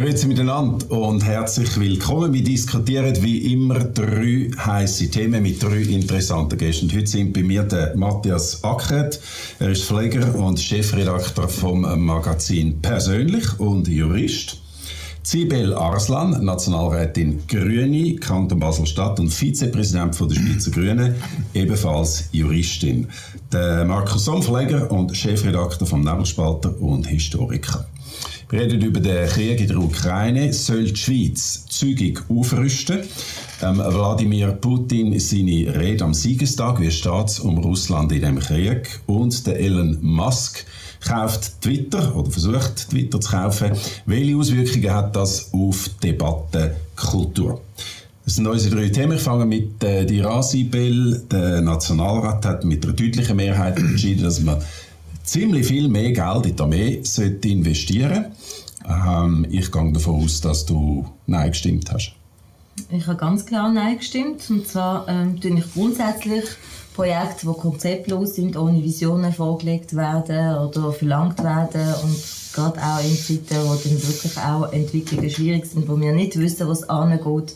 Grüezi miteinander und herzlich willkommen. Wir diskutieren wie immer drei heiße Themen mit drei interessanten Gästen. Und heute sind bei mir der Matthias Ackert. Er ist Pfleger und Chefredakteur vom Magazin Persönlich und Jurist. Sibel Arslan, Nationalrätin Grüne, Kanton Basel-Stadt und Vizepräsident der Schweizer Grünen, ebenfalls Juristin. Der Markus Somfleger und Chefredakteur vom Nebelspalter und Historiker. Wir reden über den Krieg in der Ukraine. Soll die Schweiz zügig aufrüsten? Ähm, Wladimir Putin seine Rede am Siegestag, wie steht es um Russland in dem Krieg? Und der Elon Musk kauft Twitter oder versucht Twitter zu kaufen. Welche Auswirkungen hat das auf Debattenkultur? Das sind unsere drei Themen. Ich fange mit äh, die Rasibel. Der Nationalrat hat mit einer deutlichen Mehrheit entschieden, dass man ziemlich viel mehr Geld in die Armee sollte investieren ähm, Ich gehe davon aus, dass du Nein gestimmt hast. Ich habe ganz klar Nein gestimmt. Und zwar ähm, ich grundsätzlich Projekte, die konzeptlos sind, ohne Visionen vorgelegt werden oder verlangt werden und gerade auch in Zeiten, wo dann wirklich auch Entwicklungen schwierig sind, wo wir nicht wissen, was angeht,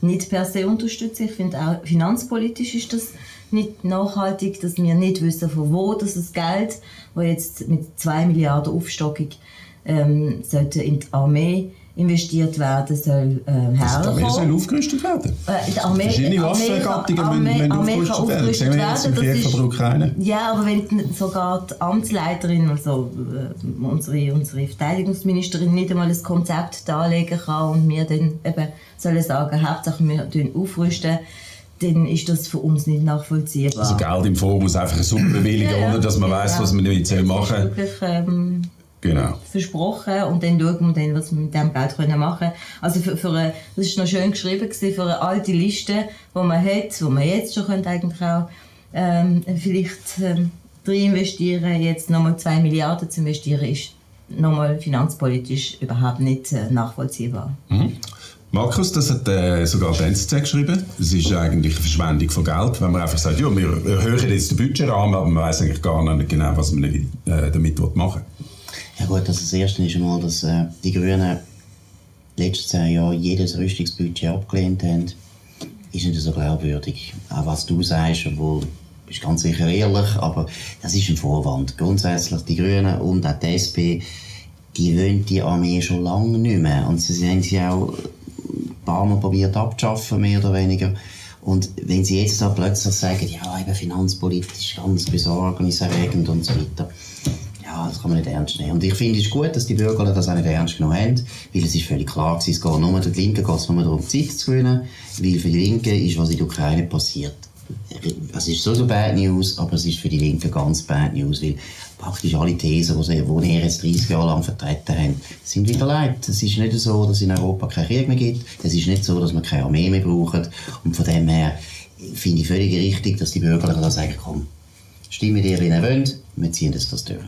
nicht per se unterstützen. Ich finde auch finanzpolitisch ist das nicht nachhaltig, dass wir nicht wissen, von wo das Geld, das jetzt mit 2 Milliarden Aufstockung ähm, sollte in die Armee investiert werden soll, äh, herkommen. Die Armee soll aufgerüstet werden. Äh, die Armee, Verschiedene Waffengattungen müssen, müssen aufgerüstet werden. Das sehen wir jetzt im Krieg von der Ukraine. Ja, aber wenn sogar die Amtsleiterin, also äh, unsere, unsere Verteidigungsministerin, nicht einmal ein Konzept darlegen kann und wir dann eben sollen sagen, Hauptsache wir aufrüsten, dann ist das für uns nicht nachvollziehbar. Also Geld im Voraus einfach eine Summe bewilligen, ja, ohne dass man ja, weiß, was man damit machen soll. Wirklich, ähm, genau. versprochen und dann schauen wir dann, was wir mit dem Geld können machen können. Also für, für eine, das war noch schön geschrieben, gewesen, für eine alte Liste, die man hat, wo man jetzt schon könnte eigentlich auch ähm, vielleicht ähm, investieren, jetzt nochmal 2 Milliarden zu investieren, ist nochmal finanzpolitisch überhaupt nicht äh, nachvollziehbar. Mhm. Markus, das hat äh, sogar die NZZ geschrieben. Es ist eigentlich eine Verschwendung von Geld, wenn man einfach sagt, ja, wir erhöhen jetzt den Budgetrahmen, aber man weiß eigentlich gar nicht genau, was man äh, damit machen will. Ja gut, also das Erste ist einmal, dass äh, die Grünen letztes zehn Jahre jedes Rüstungsbudget abgelehnt haben. Ist nicht so glaubwürdig. Auch was du sagst, obwohl ist ganz sicher ehrlich, aber das ist ein Vorwand. Grundsätzlich die Grünen und auch die SP, die wollen die Armee schon lange nicht mehr. Und sie haben sie auch ein paar Mal probiert abzuschaffen, mehr oder weniger. Und wenn sie jetzt da plötzlich sagen, ja, eben finanzpolitisch ganz besorgniserregend und so weiter, ja, das kann man nicht ernst nehmen. Und ich finde es gut, dass die Bürger das auch nicht ernst genommen haben, weil es ist völlig klar gewesen, es geht nur, der Linken geht es nur darum, Zeit zu gewinnen, weil für die Linken ist, was in der Ukraine passiert. Es ist so so Bad News, aber es ist für die Linken ganz Bad News, weil praktisch alle Thesen, die sie, die jetzt 30 Jahre lang vertreten haben, sind wieder leid. Es ist nicht so, dass es in Europa keinen Krieg mehr gibt. Es ist nicht so, dass wir keine Armee mehr brauchen. Und von dem her finde ich völlig richtig, dass die Bürger da sagen, komm, stimmen dir, wie ihr wollt, wir ziehen das, das durch.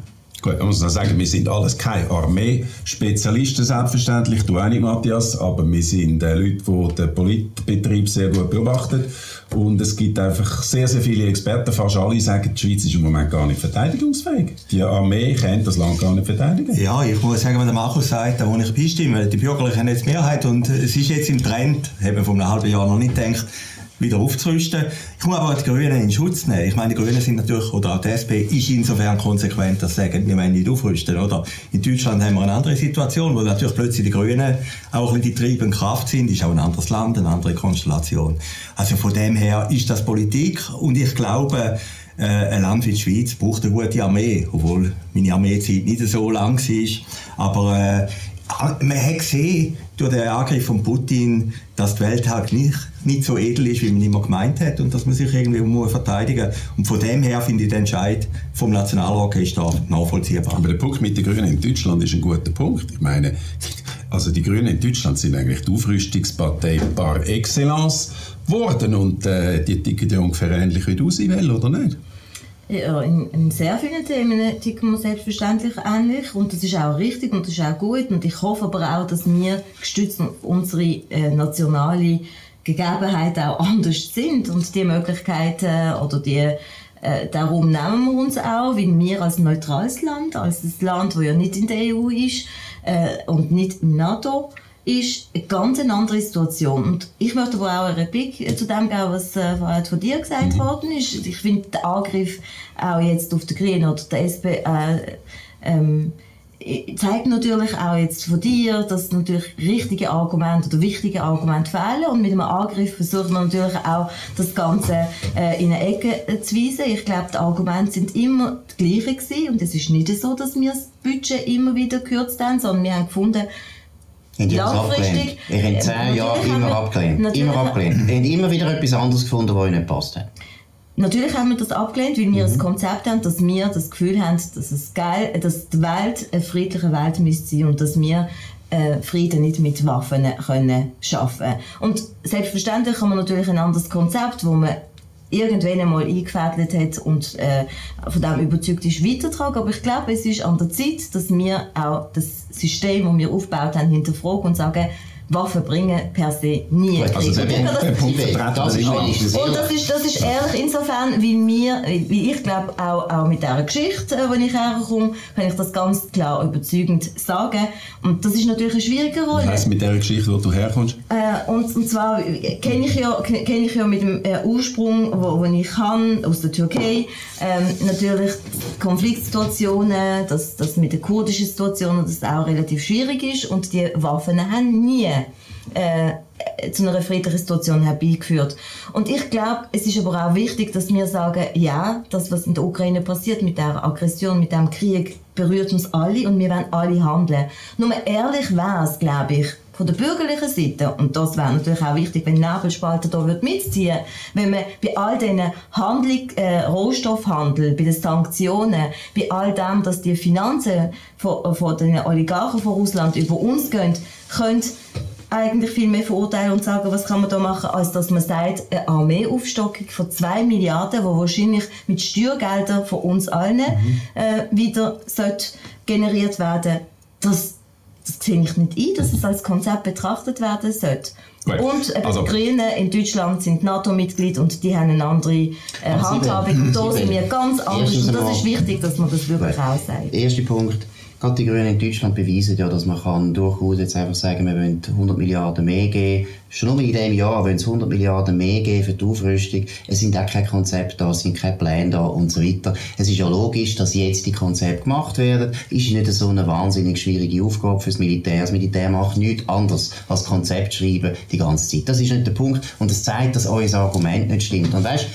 Gut, man muss dann sagen, wir sind alles keine Armee-Spezialisten, selbstverständlich, du auch nicht, Matthias, aber wir sind äh, Leute, die den Politbetrieb sehr gut beobachten. Und es gibt einfach sehr, sehr viele Experten, fast alle sagen, die Schweiz ist im Moment gar nicht verteidigungsfähig. Die Armee kennt das Land gar nicht verteidigen. Ja, ich muss sagen, was der Markus sagt, da wo ich beistimme, die Bürgerlichen haben jetzt Mehrheit und es ist jetzt im Trend, haben wir vor einem halben Jahr noch nicht gedacht, wieder aufzurüsten. Ich muss aber die Grünen in Schutz nehmen. Ich meine, die Grünen sind natürlich, oder auch die SP ist insofern konsequent, dass sie sagen, wir wollen nicht aufrüsten, oder? In Deutschland haben wir eine andere Situation, wo natürlich plötzlich die Grünen auch bisschen die treibende Kraft sind. Ist auch ein anderes Land, eine andere Konstellation. Also von dem her ist das Politik und ich glaube, äh, ein Land wie die Schweiz braucht eine gute Armee, obwohl meine Armeezeit nicht so lang war. Aber äh, man hat gesehen, durch den Angriff von Putin, dass die Welt halt nicht, nicht so edel ist, wie man immer gemeint hat und dass man sich irgendwie muss verteidigen muss. Und von dem her finde ich den Entscheid vom Nationalrat ist da nachvollziehbar. Aber der Punkt mit den Grünen in Deutschland ist ein guter Punkt. Ich meine, also die Grünen in Deutschland sind eigentlich die Aufrüstungspartei par excellence geworden und äh, die ticken ja ungefähr ähnlich wie du sie will, oder nicht? Ja, in, in, sehr vielen Themen ticken wir selbstverständlich ähnlich und das ist auch richtig und das ist auch gut und ich hoffe aber auch, dass wir gestützt auf unsere äh, nationale Gegebenheiten auch anders sind und die Möglichkeiten oder die äh, darum nehmen wir uns auch, weil wir als neutrales Land, als das Land, das ja nicht in der EU ist, äh, und nicht im NATO, ist eine ganz andere Situation. Und ich möchte aber auch eine Replik zu dem geben, was äh, von dir gesagt mhm. worden ist. Ich finde den Angriff auch jetzt auf die Grünen oder die SP äh, ähm, zeigt natürlich auch jetzt von dir, dass natürlich richtige Argumente oder wichtige Argumente fehlen und mit einem Angriff versucht man natürlich auch das Ganze äh, in eine Ecke äh, zu weisen. Ich glaube, die Argumente sind immer die gleichen gewesen und es ist nicht so, dass wir das Budget immer wieder gekürzt haben, sondern wir haben gefunden, haben die langfristig... Ich habe zehn Jahre immer abgelehnt. Immer abgelehnt. Ich habe immer wieder etwas anderes gefunden, was ihnen nicht passt hat. Natürlich haben wir das abgelehnt, weil wir mhm. ein Konzept haben, dass wir das Gefühl haben, dass es geil, dass die Welt eine friedliche Welt müsste sein und dass wir äh, Frieden nicht mit Waffen können schaffen. Und selbstverständlich haben wir natürlich ein anderes Konzept, wo man irgendwann einmal eingefädelt hat und äh, von dem überzeugt ist, weitertragen. Aber ich glaube, es ist an der Zeit, dass wir auch das System, das wir aufgebaut haben, hinterfragen und sagen, Waffen bringen per se nie Krieg. Also der, der, der Punkt das ist und, das ist, das ist ehrlich insofern, wie wir, wie ich glaube, auch, auch mit dieser Geschichte, äh, wenn ich herkomme, kann ich das ganz klar überzeugend sagen. Und das ist natürlich eine schwierige Rolle. Was heisst mit dieser Geschichte, wo du herkommst? Äh, und, und zwar kenne ich, ja, kenn ich ja mit dem äh, Ursprung, wo, wo ich kann, aus der Türkei, ähm, natürlich Konfliktsituationen, dass das mit der kurdischen Situation, dass das auch relativ schwierig ist und die Waffen haben nie äh, zu einer friedlichen Situation herbeigeführt. Und ich glaube, es ist aber auch wichtig, dass wir sagen, ja, das, was in der Ukraine passiert, mit der Aggression, mit dem Krieg, berührt uns alle und wir wollen alle handeln. Nur ehrlich wäre es, glaube ich, von der bürgerlichen Seite, und das wäre natürlich auch wichtig, wenn Nebelspalter da wird mitziehen, wenn man bei all diesen Handlung, äh, Rohstoffhandel, bei den Sanktionen, bei all dem, dass die Finanzen von, von den Oligarchen von Russland über uns gehen, könnte eigentlich viel mehr verurteilen und sagen, was kann man da machen, als dass man sagt, eine Armeeaufstockung von zwei Milliarden, wo wahrscheinlich mit Steuergeldern von uns allen mhm. äh, wieder sollte generiert werden. Das, das sehe ich nicht ein, dass es als Konzept betrachtet werden sollte. Gut. Und also, die Grünen in Deutschland sind NATO-Mitglied und die haben eine andere äh, Handhabung. Und da sind wir ganz anders. Und das ist wichtig, dass man das wirklich auch sagt. Erster Punkt Gerade die Grünen in Deutschland beweisen ja, dass man kann durchaus jetzt einfach sagen, wir wollen 100 Milliarden mehr geben. Schon nur in diesem Jahr wollen sie 100 Milliarden mehr geben für die Aufrüstung. Es sind auch keine Konzepte da, es sind keine Pläne da und so weiter. Es ist ja logisch, dass jetzt die Konzepte gemacht werden. Ist nicht so eine wahnsinnig schwierige Aufgabe fürs Militär. Das Militär macht nichts anderes als Konzept schreiben die ganze Zeit. Das ist nicht der Punkt. Und das zeigt, dass euer Argument nicht stimmt. Und weißt,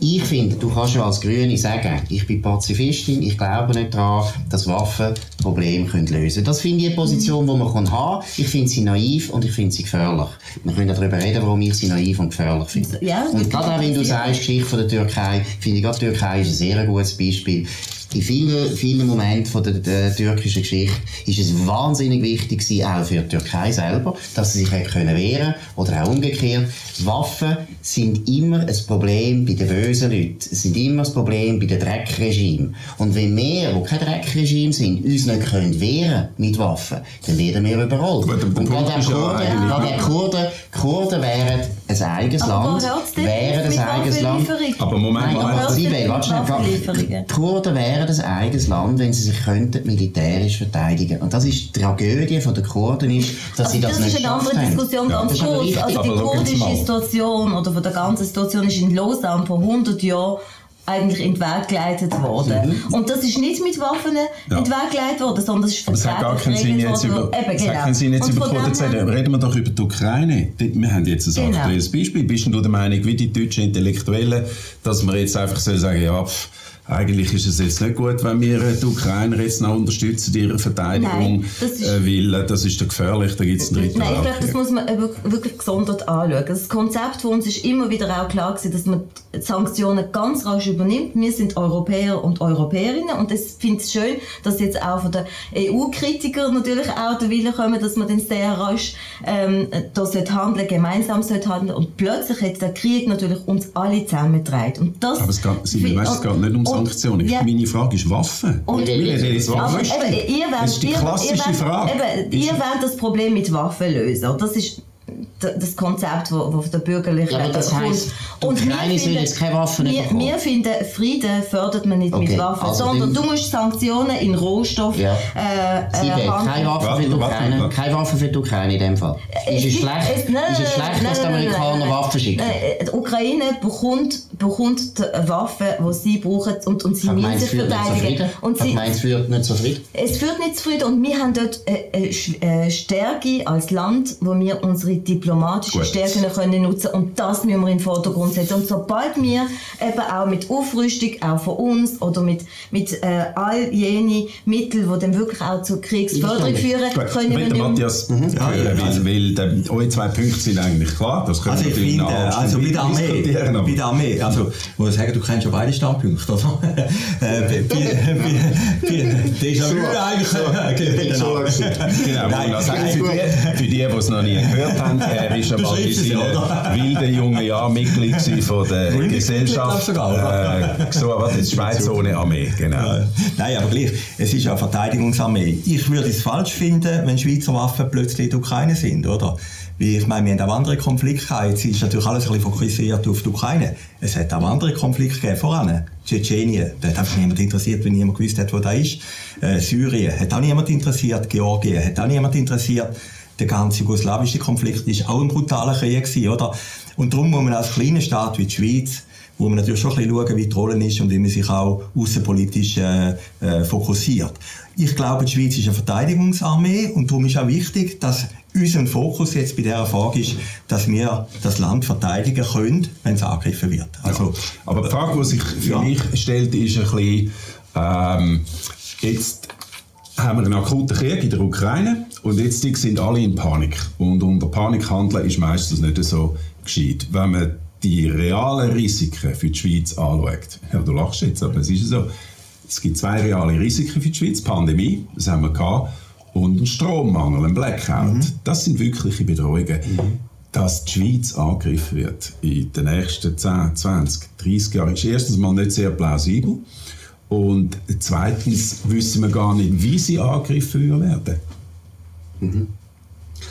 ich finde, du kannst ja als Grüne sagen, ich bin Pazifistin, ich glaube nicht daran, dass Waffen Probleme können lösen können. Das finde ich eine Position, die man haben kann. Ich finde sie naiv und ich finde sie gefährlich. Wir können darüber reden, warum ich sie naiv und gefährlich finde. Ja, und gerade auch wenn du sagst, Geschichte von der Türkei, finde ich gerade die Türkei ist ein sehr gutes Beispiel in vielen, vielen Momenten von der, der, türkischen Geschichte ist es wahnsinnig wichtig gewesen, auch für die Türkei selber, dass sie sich können wehren oder auch umgekehrt. Waffen sind immer ein Problem bei den bösen Leuten. Es sind immer ein Problem bei den Dreckregimen. Und wenn wir, die kein Dreckregime sind, uns nicht können wehren mit Waffen, dann werden wir überrollt. Und gerade die Kurden, gerade Kurden, Kurden wären ein eigenes aber Land, wären ein eigenes Land. Aber Moment, Nein, Moment. Aber Sibel, die Kurden wären ein eigenes Land, wenn sie sich könnten militärisch verteidigen. Und das ist die Tragödie von der Kurden, ist, dass sie das, das nicht schaffen. Das ist eine andere Diskussion, ja, ganz kurz. Also die kurdische Situation oder von der ganzen Situation ist in Lausanne vor 100 Jahren eigentlich in den Weg geleitet worden. Mhm. Und das ist nicht mit Waffen ja. in den Weg geleitet worden, sondern es ist Aber es hat gar keinen Sinn jetzt über, Eben, genau. hat keinen Sinn jetzt über Kurden zu reden. Reden wir doch über die Ukraine. Wir haben jetzt ein genau. aktuelles Beispiel. Bist du der Meinung, wie die deutschen Intellektuellen, dass man jetzt einfach sagen soll ja, pff, eigentlich ist es jetzt nicht gut, wenn wir die Ukrainer jetzt noch unterstützen in ihrer Verteidigung, Nein, das ist, äh, weil das ist doch gefährlich, da gibt es einen dritten Nein, ich glaube, das muss man wirklich gesondert anschauen. Das Konzept von uns ist immer wieder auch klar gewesen, dass man die Sanktionen ganz rasch übernimmt. Wir sind Europäer und Europäerinnen und ich finde es schön, dass jetzt auch von den EU-Kritikern natürlich auch der Wille kommen, dass man dann sehr rasch ähm, da handeln, gemeinsam sollte handeln und plötzlich hat der Krieg natürlich uns alle zusammengetragen. Und das Aber es geht, Sie, weißt, es geht nicht ums Sanktionen. Ja. Meine Frage ist Waffen. Und, wir reden jetzt Waffen. Eben, ihr wollt, das ist die klassische ihr, Frage. Eben, ihr wollt das Problem mit Waffen lösen. Das ist das Konzept, wo, wo von der bürgerlichen Ja, das die Und wir Ukraine soll finden- jetzt keine Waffen wir, bekommen? wir finden, Frieden fördert man nicht Okay, mit Waffen, also sondern du musst Sanktionen in Rohstoff Ja. äh, Sie äh, keine Waffen für die Ukraine. Keine Waffen für die Ukraine in dem Fall. Ist es schlecht, es- nein, ist es schlecht nein, dass die Amerikaner nein, nein. Waffen schicken? Äh, Die Ukraine bekommt, bekommt die Waffen, die sie brauchen und, und sie müssen sich verteidigen. Und Ich sie, meine, es führt nicht zu Frieden. es führt nicht zu Frieden und wir haben dort äh, äh, Sch- äh, Stärke als Land, wo wir unsere diplomatischen Gut. Stärken können nutzen und das müssen wir in den Vordergrund setzen. Und sobald wir eben auch mit Aufrüstung, auch von uns oder mit, mit äh, all jene Mittel, die dann wirklich auch zur Kriegsförderung führen, Gut, können ich wir nicht Matthias Ja, hören, ja, also- weil, weil äh, eure zwei Punkte sind eigentlich klar. Das können Also wir ich natürlich finde, also bei der Armee, bei der Armee, also ich muss sagen, du kennst schon beide Standpunkte, oder? äh, bei Déjà-vu eigentlich. genau. Für die, die es noch nie gehört haben, er ist einmal in seinen wilden jungen Jahren Mitglied von der Gesellschaft. Äh, so, was ist Schweiz ohne Armee, genau. Nein, aber gleich, es ist ja eine Verteidigungsarmee. Ich würde es falsch finden, wenn Schweizer Waffen plötzlich in der Ukraine sind, oder? Weil ich meine, wir haben auch andere Konflikte gehabt. Jetzt ist natürlich alles ein bisschen fokussiert auf die Ukraine. Es hat auch andere Konflikte gegeben, voran. Tschetschenien, da hat einfach niemand interessiert, wenn niemand gewusst hat, wo da ist. Äh, Syrien, hat auch niemand interessiert. Georgien, hat auch niemand interessiert. Der ganze jugoslawische Konflikt ist auch ein brutaler Krieg gewesen, oder? Und darum muss man als kleiner Staat wie die Schweiz wo man natürlich schon ein bisschen schauen, wie die Rolle ist und wie man sich auch außenpolitisch äh, äh, fokussiert. Ich glaube, die Schweiz ist eine Verteidigungsarmee und darum ist auch wichtig, dass unser Fokus jetzt bei dieser Frage ist, dass wir das Land verteidigen können, wenn es angegriffen wird. Also, Aber die Frage, die sich für Ja. mich stellt, ist ein bisschen, ähm, jetzt haben wir einen akuten Krieg in der Ukraine und jetzt sind alle in Panik. Und unter Panik handeln ist meistens nicht so gescheit. Wenn man die realen Risiken für die Schweiz anschaut, ja, du lachst jetzt, aber es ist so, es gibt zwei reale Risiken für die Schweiz, Pandemie, das haben wir gehabt, und ein Strommangel, ein Blackout. Das sind wirkliche Bedrohungen. Dass die Schweiz angegriffen wird in den nächsten 10, 20, 30 Jahren, ist erstens mal nicht sehr plausibel. Und zweitens wissen wir gar nicht, wie sie angegriffen werden.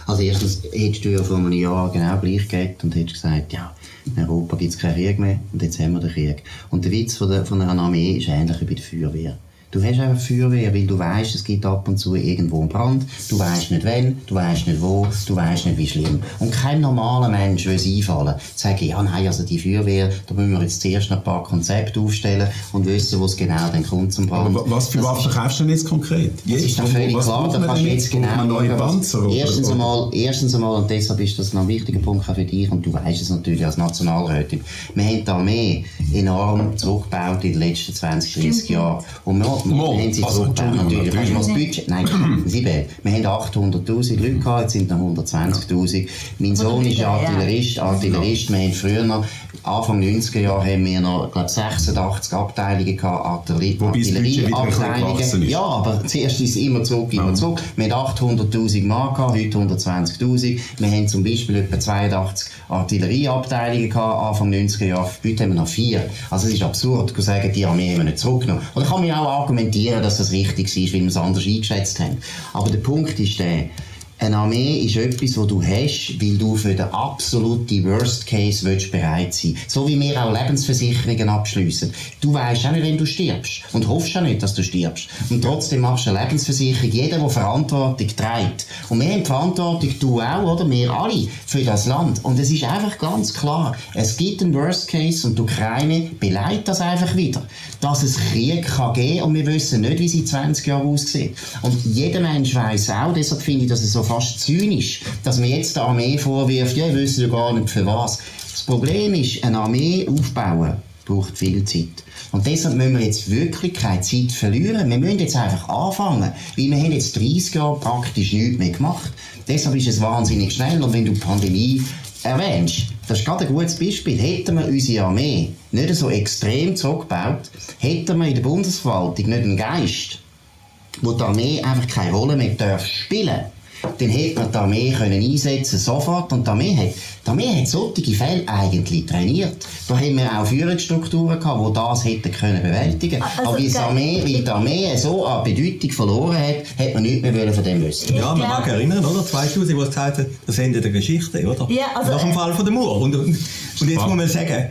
Also erstens hättest du ja vor einem Jahr genau gleich gehabt und hättest gesagt, ja, in Europa gibt es keinen Krieg mehr und jetzt haben wir den Krieg. Und der Witz von, der, von einer Armee ist ähnlich wie bei der Feuerwehr. Du hast einfach Feuerwehr, weil du weißt, es gibt ab und zu irgendwo einen Brand. Du weißt nicht wann, du weißt nicht wo, du weißt nicht wie schlimm. Und kein normaler Mensch will es einfallen. Sagen, ja, nein, also die Feuerwehr, da müssen wir jetzt zuerst noch ein paar Konzepte aufstellen und wissen, wo es genau dann kommt zum Brand. Aber was für Das Waffen kaufst du denn jetzt konkret? das ist doch völlig was klar, da kannst du jetzt genau neue was- Panzer? oder- Erstens oder- einmal, erstens einmal, und deshalb ist das noch ein wichtiger Punkt auch für dich, und du weißt es natürlich als Nationalrätin, wir haben die Armee enorm zurückgebaut in den letzten 20, 30 Jahren. Und wir, wir Mo, haben sie also, Entschuldigung, natürlich. Du natürlich. Budget, nein, sieben. Wir haben 800'000 Leute gehabt, jetzt sind noch 120'000. Mein Sohn ist. Artillerist, Artillerist, wir haben früher noch, Anfang 90er Jahre haben wir noch, glaube 86 Abteilungen gehabt, Artillerie, Artillerieabteilungen. Ja, aber zuerst ist es immer zurück, immer zurück. Wir haben 800'000 Mark gehabt, heute 120'000. Wir haben zum Beispiel etwa 82 Artillerieabteilungen gehabt, Anfang 90er Jahre. Heute haben wir noch vier. Also es ist absurd, zu sagen, die Armee haben wir nicht zurückgenommen. Oder kann man auch argumentieren, dass das richtig ist, weil wir es anders eingeschätzt haben. Aber der Punkt ist der, eine Armee ist etwas, was du hast, weil du für den absoluten Worst Case willst bereit sein So wie wir auch Lebensversicherungen abschliessen. Du weißt auch nicht, wenn du stirbst. Und hoffst auch nicht, dass du stirbst. Und trotzdem machst du eine Lebensversicherung. Jeder, der Verantwortung trägt. Und wir haben Verantwortung, du auch, oder? Wir alle, für das Land. Und es ist einfach ganz klar, es gibt einen Worst Case und die Ukraine beleidigt das einfach wieder. Dass es Krieg kann geben und wir wissen nicht, wie sie in 20 Jahren aussieht. Und jeder Mensch weiß auch, deshalb finde ich, dass es so fast zynisch, dass man jetzt der Armee vorwirft, ja, wir wissen ja gar nicht für was. Das Problem ist, eine Armee aufbauen braucht viel Zeit. Und deshalb müssen wir jetzt wirklich keine Zeit verlieren. Wir müssen jetzt einfach anfangen. Weil wir haben jetzt 30 Jahre praktisch nichts mehr gemacht. Deshalb ist es wahnsinnig schnell. Und wenn du die Pandemie erwähnst, das ist gerade ein gutes Beispiel. Hätten wir unsere Armee nicht so extrem zurückgebaut, hätten wir in der Bundesverwaltung nicht einen Geist, wo die Armee einfach keine Rolle mehr darf spielen dann hätte man die Armee können einsetzen sofort. Und die Armee hat, die Armee hat solche Fälle eigentlich trainiert. Da haben wir auch Führungsstrukturen gehabt, die das hätten können bewältigen. Also, Aber wie die Armee, wie die Armee so an Bedeutung verloren hat, hat man nichts mehr von dem wissen. Ja, man mag erinnern, oder? 2000, wo es gesagt hat, das Ende der Geschichte, oder? Ja, also, Nach dem äh, Fall von der Mauer. Und, und, und jetzt muss man sagen,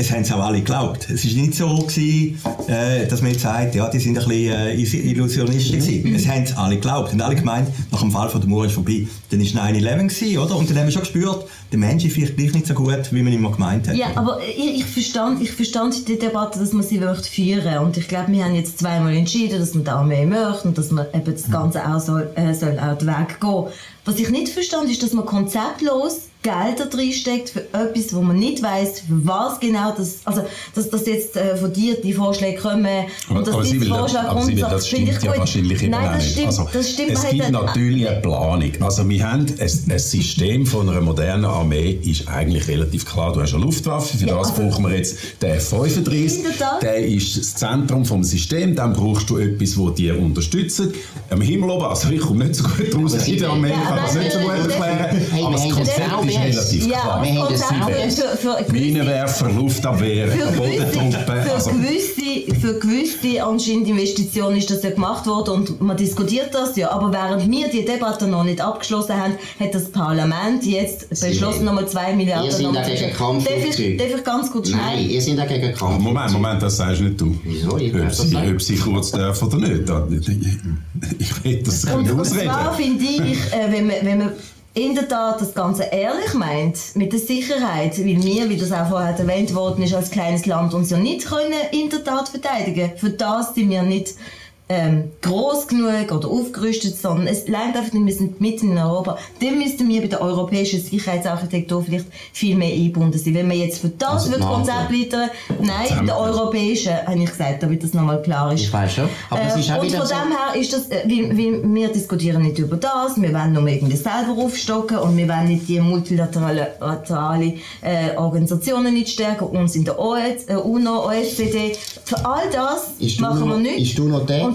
es haben es auch alle geglaubt. Es war nicht so, gewesen, äh, dass man jetzt sagt, ja, die sind ein bisschen äh, Is- Illusionisten gewesen. Es haben es alle geglaubt. Und alle gemeint, nach dem Fall von der Mauer ist vorbei. Dann war 9-11 gewesen, oder? Und dann haben wir schon gespürt, der Mensch ist vielleicht gleich nicht so gut, wie man immer gemeint hat. Ja, aber ich, ich, verstand, ich verstand die Debatte, dass man sie möchte führen Und ich glaube, wir haben jetzt zweimal entschieden, dass man die Armee möchte und dass man eben das Ganze auch soll, äh, soll auch den Weg gehen. Was ich nicht verstand, ist, dass man konzeptlos Gelder reinsteckt für etwas, wo man nicht weiß, was genau das, also, dass, dass jetzt äh, von dir die Vorschläge kommen Aber, und dass aber die Sibylle, Vorschläge aber Sibylle, kommen, das stimmt ja wahrscheinlich eben Nein, das nicht. stimmt, also, das stimmt. es man gibt natürlich eine Planung. Also wir haben ein, ein System von einer modernen Armee ist eigentlich relativ klar. Du hast eine Luftwaffe, für Ja, das brauchen wir jetzt den F-35. In der ist das Zentrum vom System. Dann brauchst du etwas, das dir unterstützt. Am Himmel oben, also ich komme nicht so gut raus in der Armee, kann das nicht so gut erklären. Aber das Konzept das ist relativ Ja, klar. aber Wir haben das für, für gewisse Minenwerfer, Luftabwehr, Bodentruppen. für, Also, gewisse, für gewisse anscheinend Investitionen ist das ja gemacht worden und man diskutiert das ja. Aber während wir die Debatte noch nicht abgeschlossen haben, hat das Parlament jetzt beschlossen, nochmal 2 Milliarden Ihr seid dagegen zu- Darf ich, darf ich ganz kurz schnell? Nein, ihr seid dagegen Kampf. Moment, Moment, das sagst nicht du. Wieso? Ich Ob sie, ob sie kurz dürfen oder nicht. Ich will das Und, können und ausreden. zwar finde ich, äh, wenn, man, wenn man in der Tat das Ganze ehrlich meint, mit der Sicherheit, weil wir, wie das auch vorher erwähnt worden ist, als kleines Land uns ja nicht können in der Tat verteidigen. Für das sind wir nicht ähm, groß genug oder aufgerüstet, sondern es lernt einfach, nicht, wir sind mitten in Europa. Dann müssten wir bei der europäischen Sicherheitsarchitektur vielleicht viel mehr eingebunden sein. Wenn man jetzt für das Also wird. Konzept liefern, nein, der europäischen, habe ich gesagt, damit das nochmal klar ist. Ich weiß schon. Aber es Äh, ist auch und von so. dem her ist das, äh, weil, weil wir diskutieren nicht über das, wir wollen nur irgendwie selber aufstocken und wir wollen nicht die multilaterale laterale, äh, Organisationen nicht stärken, uns in der OEZ, äh, UNO, OECD. Für all das Ist du, machen wir noch, nichts.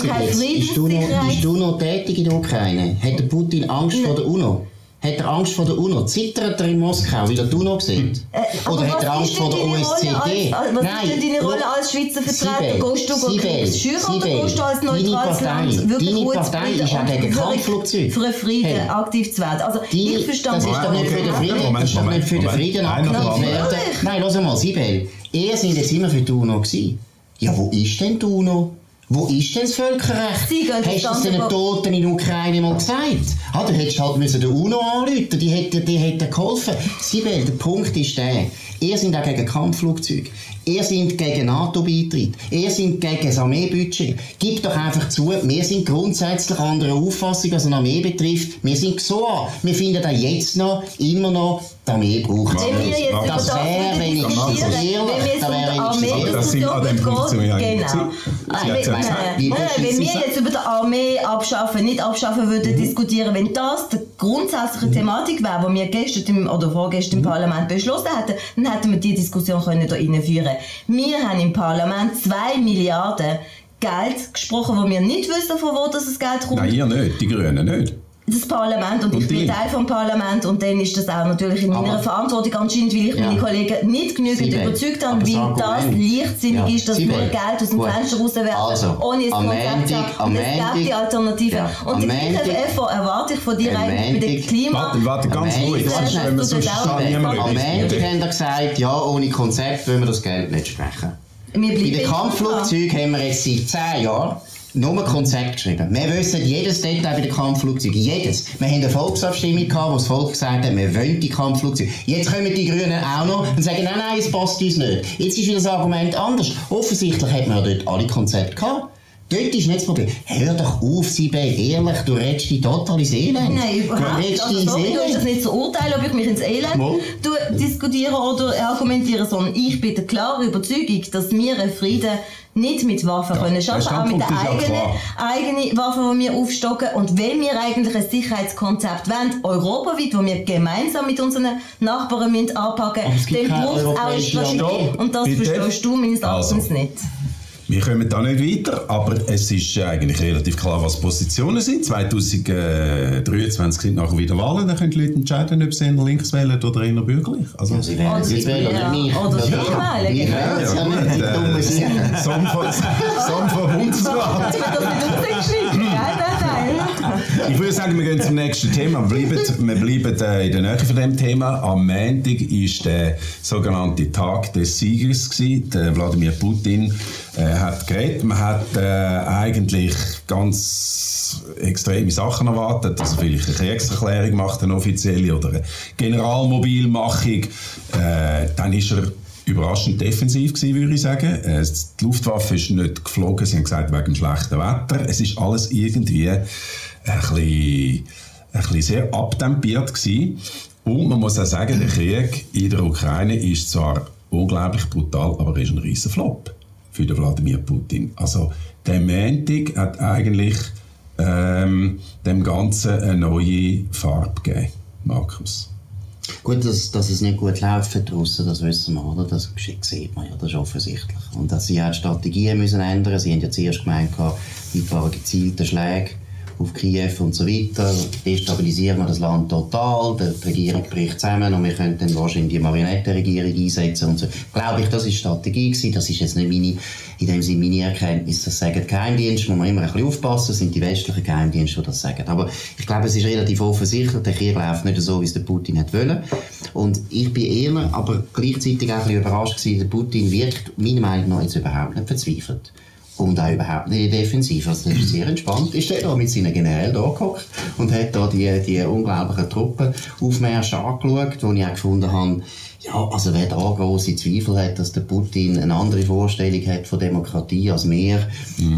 Ist du noch tätig und keine jetzt? Ist du, noch, Friedenssicherheit. ist du noch tätig in der Ukraine? Hat der Putin Angst vor der UNO? Hat er Angst vor der UNO? Zittert er in Moskau, wie der die UNO sieht? Äh, aber Oder hat er Angst vor der OSZE? Als- als- was ist denn deine Rolle als Schweizer Vertreter? Sibel, Gehst du Kriegsschürer oder gehst du als neutrales Land wirklich deine gut Partei ist auch gegen für- Kampfflugzeuge. Für einen Frieden Hey. aktiv zu werden. Also, Die, ich verstand das ist doch nicht für den Frieden, Moment, das ist doch Moment, nicht für den. Frieden aktiv Moment. werden. Nein, lass mal, Sibel. Ihr seid jetzt immer für die UNO gewesen. Ja, wo ist denn die UNO? Wo ist denn das Völkerrecht? Sie Hast du Ganze den Toten in der Ukraine mal gesagt? Ah, du hättest halt müssen der UNO anrufen, die hätte, die hätte geholfen. Sibel, der Punkt ist der, ihr seid auch gegen Kampfflugzeuge. Ihr seid gegen NATO-Beitritt. Ihr seid gegen das Armeebudget. Gib doch einfach zu, wir sind grundsätzlich anderer Auffassung, was eine Armee betrifft. Wir sind so Wir finden auch jetzt noch, immer noch, die Armee braucht Wenn wir jetzt über Das wäre, wenn ich diskutieren, da wäre die ich Armee Das sind an dem Punkt sind wir Genau. Wenn, äh, wir gesagt. jetzt über die Armee abschaffen, nicht abschaffen würden, Mhm. diskutieren, wenn das die grundsätzliche Thematik wäre, die wir gestern im, oder vorgestern Mhm. im Parlament beschlossen hätten, dann hätten wir die Diskussion können da führen. Wir haben im Parlament 2 Milliarden Geld gesprochen, wo wir nicht wissen, von wo das Geld kommt Nein, ihr nicht, die Grünen nicht. Das Parlament und, Und ich bin? Teil vom Parlament und dann ist das auch natürlich in meiner Aber- Verantwortung anscheinend, weil ich Ja. meine Kollegen nicht genügend überzeugt habe, weil das leichtsinnig Ja, ist, dass wir Geld aus dem gut. Fenster rauswerfen, Also, ohne es am Konzept zu Montag- haben. es gibt die Montag- Alternative. Ja, und am den gleichen Montag- Effort erwarte ich von dir am eigentlich bei den Montag- Klima... Warte, warte, ganz ruhig. Sonst, wenn wir sonst niemand Am sagen. haben wir gesagt, ja, ohne Konzept wollen wir das Geld nicht sprechen. Wir Bei bleiben den Kampfflugzeugen haben wir jetzt seit 10 Jahren nur ein Konzept geschrieben. Wir wissen jedes Detail bei den Kampfflugzeugen. Jedes. Wir haben eine Volksabstimmung gehabt, wo das Volk gesagt hat, wir wollen die Kampfflugzeuge. Jetzt kommen die Grünen auch noch und sagen, nein, nein, es passt uns nicht. Jetzt ist wieder das Argument anders. Offensichtlich hat man ja dort alle Konzepte gehabt. Dort ist nicht das Problem. Hör doch auf, Sibel, ehrlich, du redest dich total ins Elend. Nein, du überhaupt nicht. Also, sorry, du hast nicht zu urteilen, ob ich mich ins Elend Mal. diskutiere oder argumentiere, sondern ich bin der klaren Überzeugung, dass wir einen Frieden nicht mit Waffen Ja, können der schaffen, auch mit ja eigenen, eigenen Waffen, die wir aufstocken. Und wenn wir eigentlich ein Sicherheitskonzept wollen, europaweit, wo wir gemeinsam mit unseren Nachbarn müssen anpacken gibt dann braucht es auch eine Strategie. Und das bitte. verstehst du meines Erachtens Also. nicht. Wir kommen da nicht weiter, aber es ist eigentlich relativ klar, was Positionen sind. 2023 sind nachher wieder Wahlen, dann können die Leute entscheiden, ob sie eher links wählen oder eher bürgerlich. Also, Ja, sie wählen sie wählen ja. nicht mich. Oder Ja, sie ja. wählen, es ja gut, nicht, die äh. Sohn von, Bundesrat. Ich habe das nicht Ich würde sagen, wir gehen zum nächsten Thema. Wir bleiben, wir bleiben äh, in der Nähe von dem Thema. Am Montag war der sogenannte Tag des Siegers. Der Wladimir Putin äh, hat geredet. Man hat äh, eigentlich ganz extreme Sachen erwartet. Also vielleicht eine Kriegserklärung macht, eine offizielle, oder eine Generalmobilmachung. Äh, dann ist er überraschend defensiv gewesen, würde ich sagen. Äh, Die Luftwaffe ist nicht geflogen, sie haben gesagt, wegen schlechtem Wetter. Es ist alles irgendwie ein bisschen, ein bisschen sehr abtempiert gewesen. Und man muss auch sagen, der Krieg in der Ukraine ist zwar unglaublich brutal, aber er ist ein riesen Flop für den Wladimir Putin. Also der Montag hat eigentlich ähm, dem Ganzen eine neue Farbe gegeben, Markus. Gut, dass, dass es nicht gut läuft die Russen, das wissen wir, oder? Das sieht man ja, das ist offensichtlich. Und dass sie auch die Strategien müssen ändern Sie haben ja zuerst gemeint, mit paar gezielten Schlägen auf Kiew und so weiter, destabilisieren wir das Land total, die Regierung bricht zusammen und wir können dann wahrscheinlich die Marionettenregierung einsetzen und so. Glaube ich, das ist Strategie gewesen, das ist jetzt nicht meine, in dem Sinne meine Erkenntnis, das sagen die Geheimdienste, muss man immer ein bisschen aufpassen, das sind die westlichen Geheimdienste, die das sagen. Aber ich glaube, es ist relativ offensichtlich, der Krieg läuft nicht so, wie es der Putin hat wollen. Und ich bin eher, aber gleichzeitig auch ein bisschen überrascht gewesen, der Putin wirkt meiner Meinung nach jetzt überhaupt nicht verzweifelt. Und auch überhaupt nicht Defensive. Also, das ist sehr entspannt. Ist er da mit seinen Generälen da gehockt und hat da die, die unglaublichen Truppenaufmärsche angeschaut, wo ich auch gefunden habe, ja, also wer da große Zweifel hat, dass der Putin eine andere Vorstellung hat von Demokratie als wir.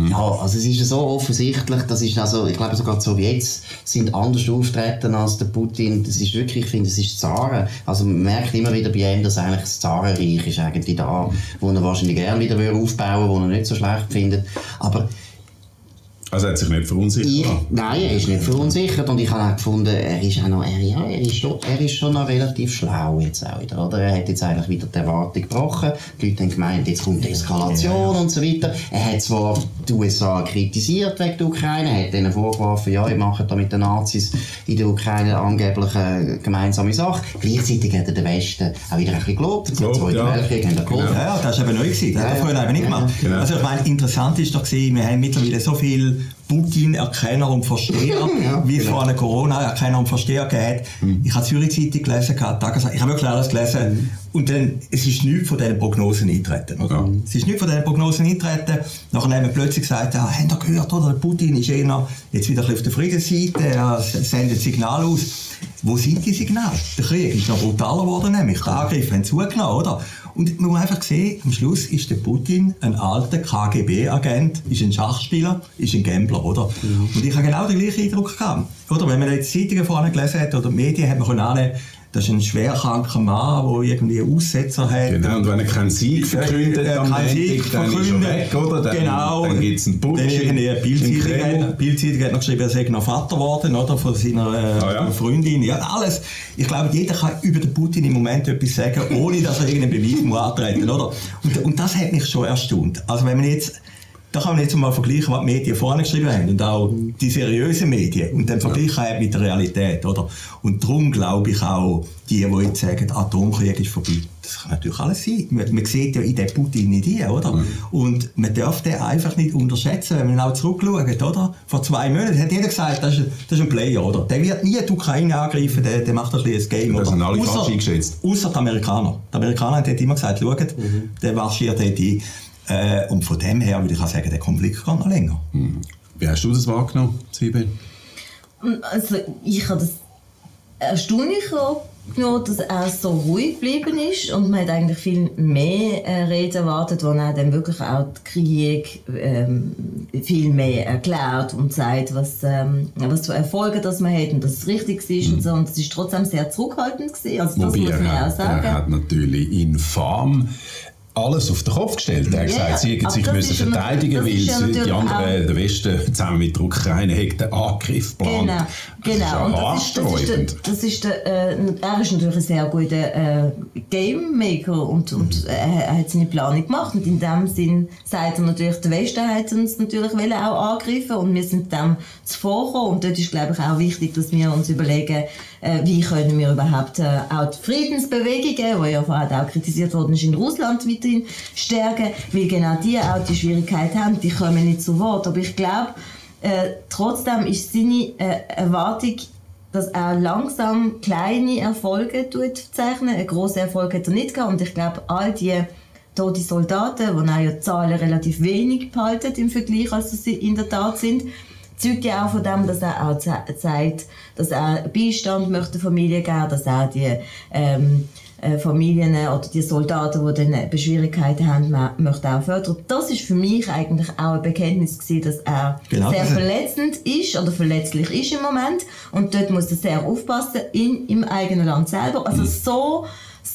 Ja, also es ist ja so offensichtlich, das ist also, ich glaube sogar die Sowjets sind anders auftreten als der Putin. Das ist wirklich, ich finde, es ist Zaren. Also man merkt immer wieder bei ihm, dass eigentlich das Zarenreich ist eigentlich da, wo er wahrscheinlich gerne wieder würde aufbauen, wo er nicht so schlecht findet. Aber Also er hat sich nicht verunsichert. ich, nein, er ist nicht verunsichert und ich habe auch gefunden, er ist auch noch, er, ja, er ist, schon, er ist schon noch relativ schlau jetzt auch wieder, oder? Er hat jetzt eigentlich wieder die Erwartung gebrochen. Die Leute haben gemeint, jetzt kommt die Eskalation und so weiter. Er hat zwar die USA kritisiert wegen der Ukraine, er hat ihnen vorgeworfen, ja, ihr macht da mit den Nazis in der Ukraine angeblich eine gemeinsame Sache. Gleichzeitig hat er den Westen auch wieder ein bisschen gelobt. Der Gelobt, Zweite ja. Weltkrieg haben er gelobt. Ja, ja, das war eben neu. Gewesen. Das Ja, hat er ja. früher eben nicht gemacht. Genau. Also ich meine, interessant ist doch gewesen, wir haben mittlerweile so viel Putin-Erkenner und Versteher, Ja, wie es genau. vorher Corona-Erkenner und Versteher gegeben hat. Ich habe die Zürich-Zeitung gelesen, gehabt, Tages- ich habe wirklich alles gelesen. Und dann, es ist nichts von diesen Prognosen eingetreten. Oder? Ja. Es ist nichts von diesen Prognosen eingetreten. Nachher haben wir plötzlich gesagt, ja, habt ihr gehört, oder? Der Putin ist eher jetzt wieder ein bisschen auf der Friedensseite, er sendet Signale aus. Wo sind die Signale? Der Krieg ist noch brutaler geworden, nämlich. Die Angriffe haben zugenommen, oder? Und man muss einfach sehen, am Schluss ist der Putin ein alter KGB-Agent, ist ein Schachspieler, ist ein Gambler, oder? Und ich habe genau den gleichen Eindruck gehabt. Oder wenn man jetzt Zeitungen vorne gelesen hat oder die Medien, hat man annehmen, das ist ein schwerkranker Mann, der irgendwie Aussetzer hat. Genau, und wenn er keinen Sieg verkündet Er am Montag, Sieg dann ist er weg, oder? Dann, genau. Dann gibt es einen Putsch eine Bildzeitung hat noch geschrieben, er sei noch Vater geworden, oder? Von seiner äh, Ah, ja. Freundin. Ja, alles. Ich glaube, jeder kann über den Putin im Moment etwas sagen, ohne dass er irgendeinen Beweis muss antreten, oder? Und, und das hat mich schon erstaunt. Also wenn man jetzt, da kann man jetzt mal vergleichen, was die Medien vorne geschrieben haben und auch die seriösen Medien und dann vergleichen halt mit der Realität, oder? Und darum glaube ich auch, die, die jetzt sagen, Atomkrieg ist vorbei, das kann natürlich alles sein. Man, man sieht ja in den Putin nicht ein, oder? Und man darf den einfach nicht unterschätzen, wenn man auch zurückschaut, oder? Vor zwei Monaten hat jeder gesagt, das ist, das ist ein Player, oder? Der wird nie die Ukraine angreifen, der, der macht ein bisschen ein Game, Das oder? haben alle Ausser- falsch eingeschätzt. Außer die Amerikaner. Die Amerikaner haben immer gesagt, schaut, der marschiert dort ein. Äh, und von dem her würde ich auch sagen, der Konflikt geht noch länger. Wie hast du das wahrgenommen, Sibyl? Also, ich habe das erstaunlich genommen, dass er so ruhig geblieben ist und man hat eigentlich viel mehr äh, Reden erwartet, wo er dann wirklich auch den Krieg ähm, viel mehr erklärt und sagt, was, ähm, was für Erfolge das man hat und dass es richtig ist und so. Und es ist trotzdem sehr zurückhaltend gewesen. Also das Wobei muss er man auch hat, sagen. er hat natürlich infam alles auf den Kopf gestellt. Er hat Ja, gesagt, sie hätten sich müssen ist ja verteidigen, weil ist ja die anderen, der Westen, zusammen mit der Ukraine, hätten den Angriff geplant. Genau, genau. Und das ist, das ist, das ist der, äh, er ist natürlich ein sehr guter äh, Game Maker und, und Mhm. er hat seine Planung gemacht. Und in dem Sinn sagt er natürlich, der Westen hat uns natürlich auch angreifen und wir sind dem zuvorgekommen. Und dort ist, glaube ich, auch wichtig, dass wir uns überlegen, äh, wie können wir überhaupt äh, auch die Friedensbewegungen, die ja vorher auch kritisiert worden ist, in Russland weiterhin stärken, weil genau die auch die Schwierigkeit haben, die kommen nicht zu Wort. Aber ich glaube, äh, trotzdem ist seine äh, Erwartung, dass er langsam kleine Erfolge tut zeichnen. Einen grossen Erfolg hat er nicht gehabt. Und ich glaube, all die tote Soldaten, die auch ja Zahlen relativ wenig behalten im Vergleich, als sie in der Tat sind, zeugt ja auch von dem, dass er auch ze- zeigt, dass er Beistand möchte der Familie geben, dass er die ähm, äh, Familien oder die Soldaten, die dann Schwierigkeiten haben, möchte auch fördern. Das ist für mich eigentlich auch ein Bekenntnis gewesen, dass er Genau, sehr das verletzend ist oder verletzlich ist im Moment und dort muss er sehr aufpassen in, im eigenen Land selber. Also so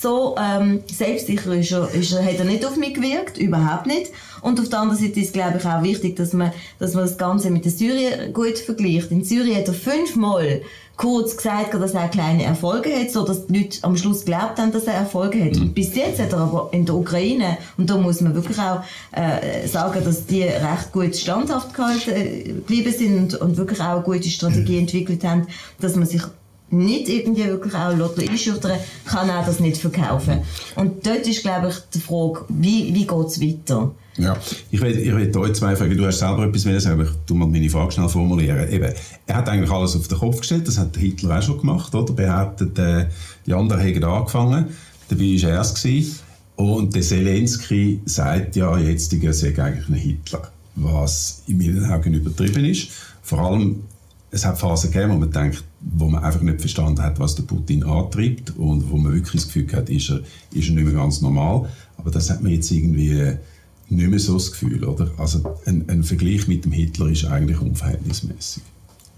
so ähm, selbstsicher ist er, ist er, hat er nicht auf mich gewirkt, überhaupt nicht. Und auf der anderen Seite ist, glaube ich, auch wichtig, dass man, dass man das Ganze mit der Syrien gut vergleicht. In Syrien hat er fünfmal kurz gesagt, dass er kleine Erfolge hat, so dass die Leute am Schluss glaubt haben, dass er Erfolge hat. Und bis jetzt hat er aber in der Ukraine, und da muss man wirklich auch äh, sagen, dass die recht gut standhaft gehalten äh, geblieben sind und, und wirklich auch eine gute Strategie entwickelt haben, dass man sich nicht irgendwie wirklich auch Lotto einschüchtern, kann er das nicht verkaufen. Und dort ist, glaube ich, die Frage, wie, wie geht es weiter? Ja, ich will, ich will euch zwei fragen. Du hast selber etwas wollen sagen, aber ich tu mal meine Frage schnell formulieren. Eben, er hat eigentlich alles auf den Kopf gestellt, das hat Hitler auch schon gemacht, oder? Behauptet, äh, die anderen hätten angefangen, dabei war er gewesen. Und der Zelensky sagt ja jetzt, sei eigentlich ein Hitler, was in meinen Augen übertrieben ist. Vor allem, es hat Phasen gegeben, wo man denkt, wo man einfach nicht verstanden hat, was der Putin antreibt und wo man wirklich das Gefühl hat, ist er, ist er nicht mehr ganz normal. Aber das hat man jetzt irgendwie nicht mehr so das Gefühl, oder? Also ein, ein Vergleich mit dem Hitler ist eigentlich unverhältnismäßig.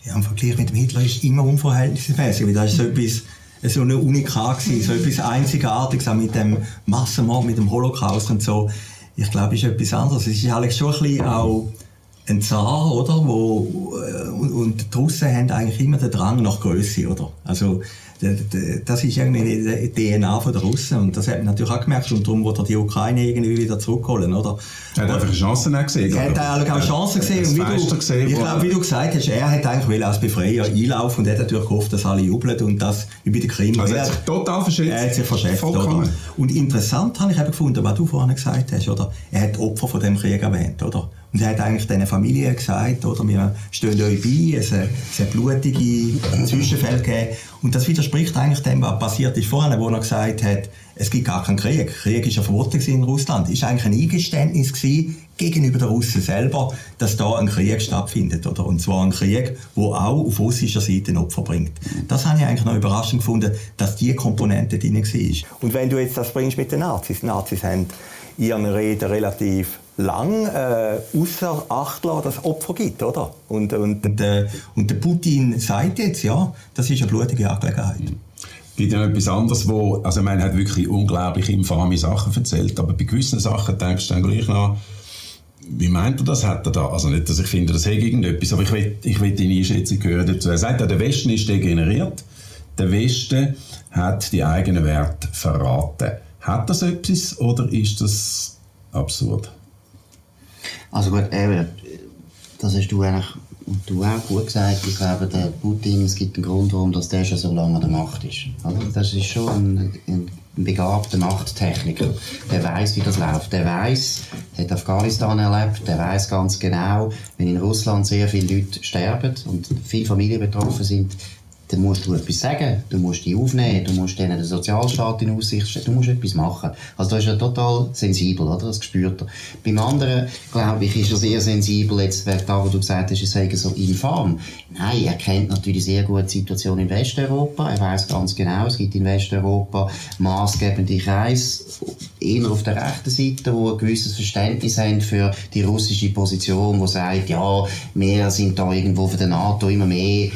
Ja, im Vergleich mit dem Hitler ist immer unverhältnismäßig, weil das ist so etwas, so eine Unikat so etwas Einzigartiges, auch mit dem Massenmord, mit dem Holocaust und so. Ich glaube, ist etwas anderes. Es ist eigentlich schon ein bisschen auch ein Zar, oder? Wo, äh, und, und die Russen haben eigentlich immer den Drang nach Größe, oder? Also, das ist irgendwie die DNA von der Russen und das hat man natürlich auch gemerkt und darum wollte er die Ukraine irgendwie wieder zurückholen, oder? Er hat einfach Chancen auch gesehen. Er hat eigentlich auch Chancen gesehen. Ein Und wie du, gesehen, ich glaube, wie du gesagt hast, er hat eigentlich will als Befreier einlaufen und er hat natürlich gehofft, dass alle jubeln und das wie bei der Krim. Also er hat sich total verschätzt. er hat sich verschätzt. Vollkommen. Oder? Und interessant habe ich eben gefunden, was du vorhin gesagt hast, oder? Er hat Opfer von dem Krieg erwähnt, oder? Und er hat eigentlich diesen Familien gesagt, oder? Wir stehen euch bei, es hat es hat blutige Zwischenfälle gegeben. Und das widerspricht eigentlich dem, was passiert ist vorhin, wo er gesagt hat, es gibt gar keinen Krieg. Krieg ist ja verboten in Russland. Ist eigentlich ein Eingeständnis gewesen gegenüber den Russen selber, dass da ein Krieg stattfindet, oder? Und zwar ein Krieg, wo auch auf russischer Seite Opfer bringt. Das habe ich eigentlich noch überraschend gefunden, dass die Komponente drin war. Und wenn du jetzt das bringst mit den Nazis, die Nazis haben ihren Reden relativ lang äh, außer Acht lassen, dass es Opfer gibt, oder? Und, und, und, äh, und der Putin sagt jetzt, ja, das ist eine blutige Angelegenheit. gibt ja noch etwas anderes, wo, also er hat wirklich unglaublich infame Sachen erzählt, aber bei gewissen Sachen denkst du dann gleich nach, wie meint er das, hat er da? Also nicht, dass ich finde, das hätte irgendetwas, aber ich will, ich will deine Einschätzung hören dazu. Er sagt ja, der Westen ist degeneriert, der Westen hat die eigenen Werte verraten. Hat das etwas oder ist das absurd? Also gut, eben, das hast du eigentlich und du auch gut gesagt. Ich glaube, der Putin, es gibt einen Grund, warum das der schon so lange an der Macht ist. Also das ist schon ein, ein begabter Machttechniker. Der weiß, wie das läuft. Der weiß, hat Afghanistan erlebt. Der weiß ganz genau, wenn in Russland sehr viele Leute sterben und viele Familien betroffen sind, dann musst du etwas sagen, du musst die aufnehmen, du musst denen den Sozialstaat in Aussicht stellen, du musst etwas machen. Also da ist er total sensibel, oder? Das spürt er. Beim anderen, glaube ich, ist er sehr sensibel, jetzt, da, wo du gesagt hast, es sei so infam. Nein, er kennt natürlich sehr gut die Situation in Westeuropa, er weiß ganz genau, es gibt in Westeuropa maßgebende Kreise, eher auf der rechten Seite, die ein gewisses Verständnis haben für die russische Position, wo sagt, ja, wir sind da irgendwo für die NATO immer mehr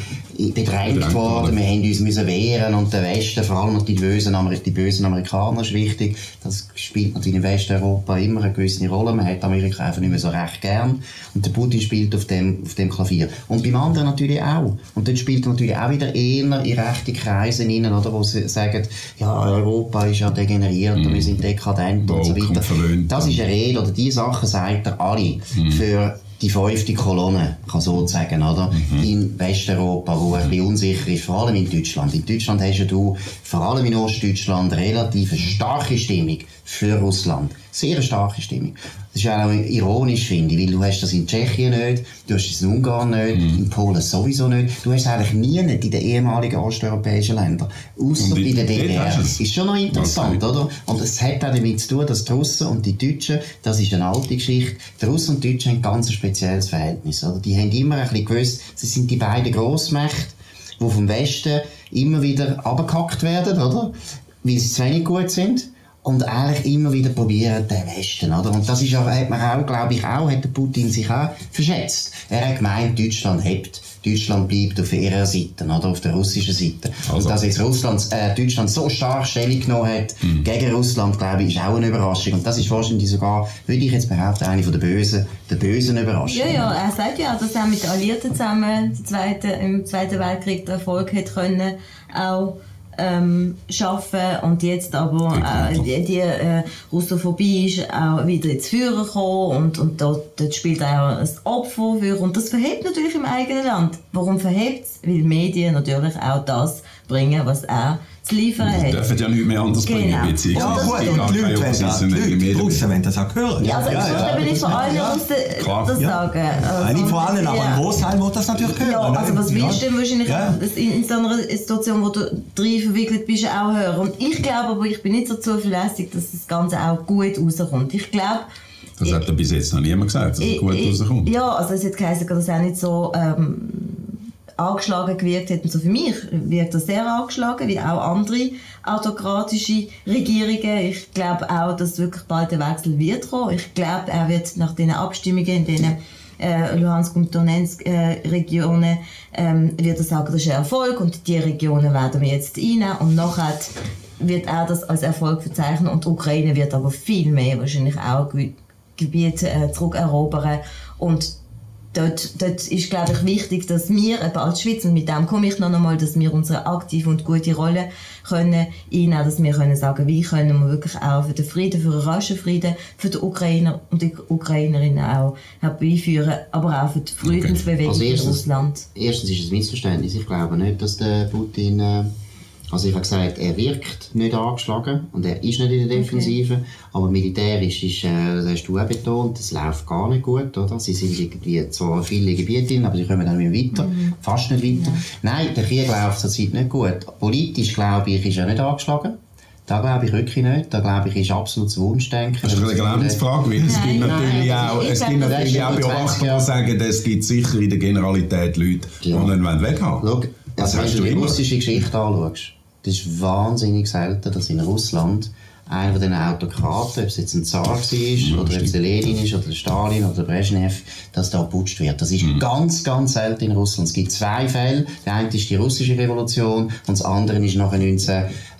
bedrängt worden, wir haben uns müssen wehren und der Westen, vor allem die bösen, die bösen Amerikaner ist wichtig, das spielt natürlich in Westeuropa immer eine gewisse Rolle, man hat Amerika einfach nicht mehr so recht gern und der Putin spielt auf dem, auf dem Klavier. Und beim anderen natürlich auch. Und dann spielt er natürlich auch wieder eher in rechte Kreise rein, oder, wo sie sagen, ja, Europa ist ja degeneriert mm. und wir sind dekadent und so weiter. Das ist eine Rede, oder diese Sachen sagt er alle. Mm. Für die fünfte Kolonne, kann so sagen, oder? Mhm. In Westeuropa, wo ein bisschen unsicher ist, vor allem in Deutschland. In Deutschland hast du, vor allem in Ostdeutschland, relativ eine starke Stimmung für Russland. Sehr starke Stimmung. Das ist auch ironisch, finde ich, weil du hast das in Tschechien nicht, du hast es in Ungarn nicht, mhm. in Polen sowieso nicht. Du hast es eigentlich nie nicht in den ehemaligen osteuropäischen Ländern. Außer bei der DDR. Ist schon noch interessant, okay. oder? Und es hat auch damit zu tun, dass die Russen und die Deutschen, das ist eine alte Geschichte, die Russen und die Deutschen haben ganz ein spezielles Verhältnis, oder? Die haben immer ein bisschen gewusst, sie sind die beiden Grossmächte, die vom Westen immer wieder abgehackt werden, oder? Weil sie zu wenig gut sind und eigentlich immer wieder probieren, den Westen, oder? Und das ist aber, hat man auch, glaube ich, auch, hat der Putin sich auch verschätzt. Er hat gemeint, Deutschland hebt, Deutschland bleibt auf ihrer Seite, oder? Auf der russischen Seite. Also. Und dass jetzt Russland, äh, Deutschland so stark Stellung genommen hat mhm. gegen Russland, glaube ich, ist auch eine Überraschung. Und das ist wahrscheinlich sogar, würde ich jetzt behaupten, eine von der bösen, der bösen Überraschungen. Ja, ja, er sagt ja, dass er mit den Alliierten zusammen im Zweiten Weltkrieg den Erfolg hat können, auch ähm, schaffen und jetzt aber äh, die, die äh, Russophobie ist auch wieder ins Führen gekommen und, und dort, dort spielt auch ein Opfer für und das verhebt natürlich im eigenen Land. Warum verhebt es? Weil Medien natürlich auch das bringen, was er zu liefern hat. dürfen ja nicht mehr anders genau. bringen, beziehungsweise ja, gut, und die Leute, wenn das auch hören. Ja, also ja, ich ja, will nicht von allen ja, das sagen. Also, nicht vor allen, aber ein Großteil wird das natürlich hören. Ja, also was willst du wahrscheinlich in so einer Situation, wo du drin verwickelt bist, auch hören. Und ich glaube aber, ich bin nicht so zuverlässig, dass das Ganze auch gut rauskommt. Ich glaube, das hat er bis jetzt noch niemand gesagt, dass es gut rauskommt. Ja, also es hat geheißen, dass es auch nicht so ähm, angeschlagen gewirkt hat. So für mich wirkt er sehr angeschlagen, wie auch andere autokratische Regierungen. Ich glaube auch, dass wirklich bald der Wechsel wird kommen. Ich glaube, er wird nach den Abstimmungen in den äh, Luhansk und Donetsk äh, Regionen ähm, wird er sagen, das ist ein Erfolg und die Regionen werden wir jetzt einnehmen und nachher wird er das als Erfolg verzeichnen und die Ukraine wird aber viel mehr wahrscheinlich auch Gebiete äh, zurückerobern und dort, dort ist, glaube ich, wichtig, dass wir eben als Schweiz, und mit dem komme ich noch einmal, dass wir unsere aktive und gute Rolle können einnehmen, dass wir können sagen, wie können wir wirklich auch für den Frieden, für einen raschen Frieden, für die Ukrainer und die Ukrainerinnen auch herbeiführen, aber auch für die Friedensbewegung okay. also in Russland. Erstens ist es ein Missverständnis. Ich glaube nicht, dass der Putin äh also ich habe gesagt, er wirkt nicht angeschlagen und er ist nicht in der Defensive, okay. aber militärisch ist, äh, das hast du auch betont, das läuft gar nicht gut, oder? Sie sind irgendwie zwar viele Gebiete aber sie kommen dann nicht weiter, mhm. fast nicht weiter. Ja. Nein, der Krieg läuft zurzeit nicht gut. Politisch, glaube ich, ist er nicht angeschlagen. Da glaube ich wirklich nicht. Da glaube ich, ist absolutes Wunschdenken. Das ist eine Glaubensfrage, weil es gibt natürlich auch, es gibt natürlich auch Beobachter, die sagen, es gibt sicher in der Generalität Leute, die ja. ihn weghaben wollen. Schau, also, wenn du die russische Geschichte anschaust, das ist wahnsinnig selten, dass in Russland einer von den Autokraten, ob es jetzt ein Zar war, oder ob es Lenin ist, oder der Stalin, oder der Brezhnev, dass da geputscht wird. Das ist mhm. ganz, ganz selten in Russland. Es gibt zwei Fälle. Der eine ist die russische Revolution und das andere ist nachher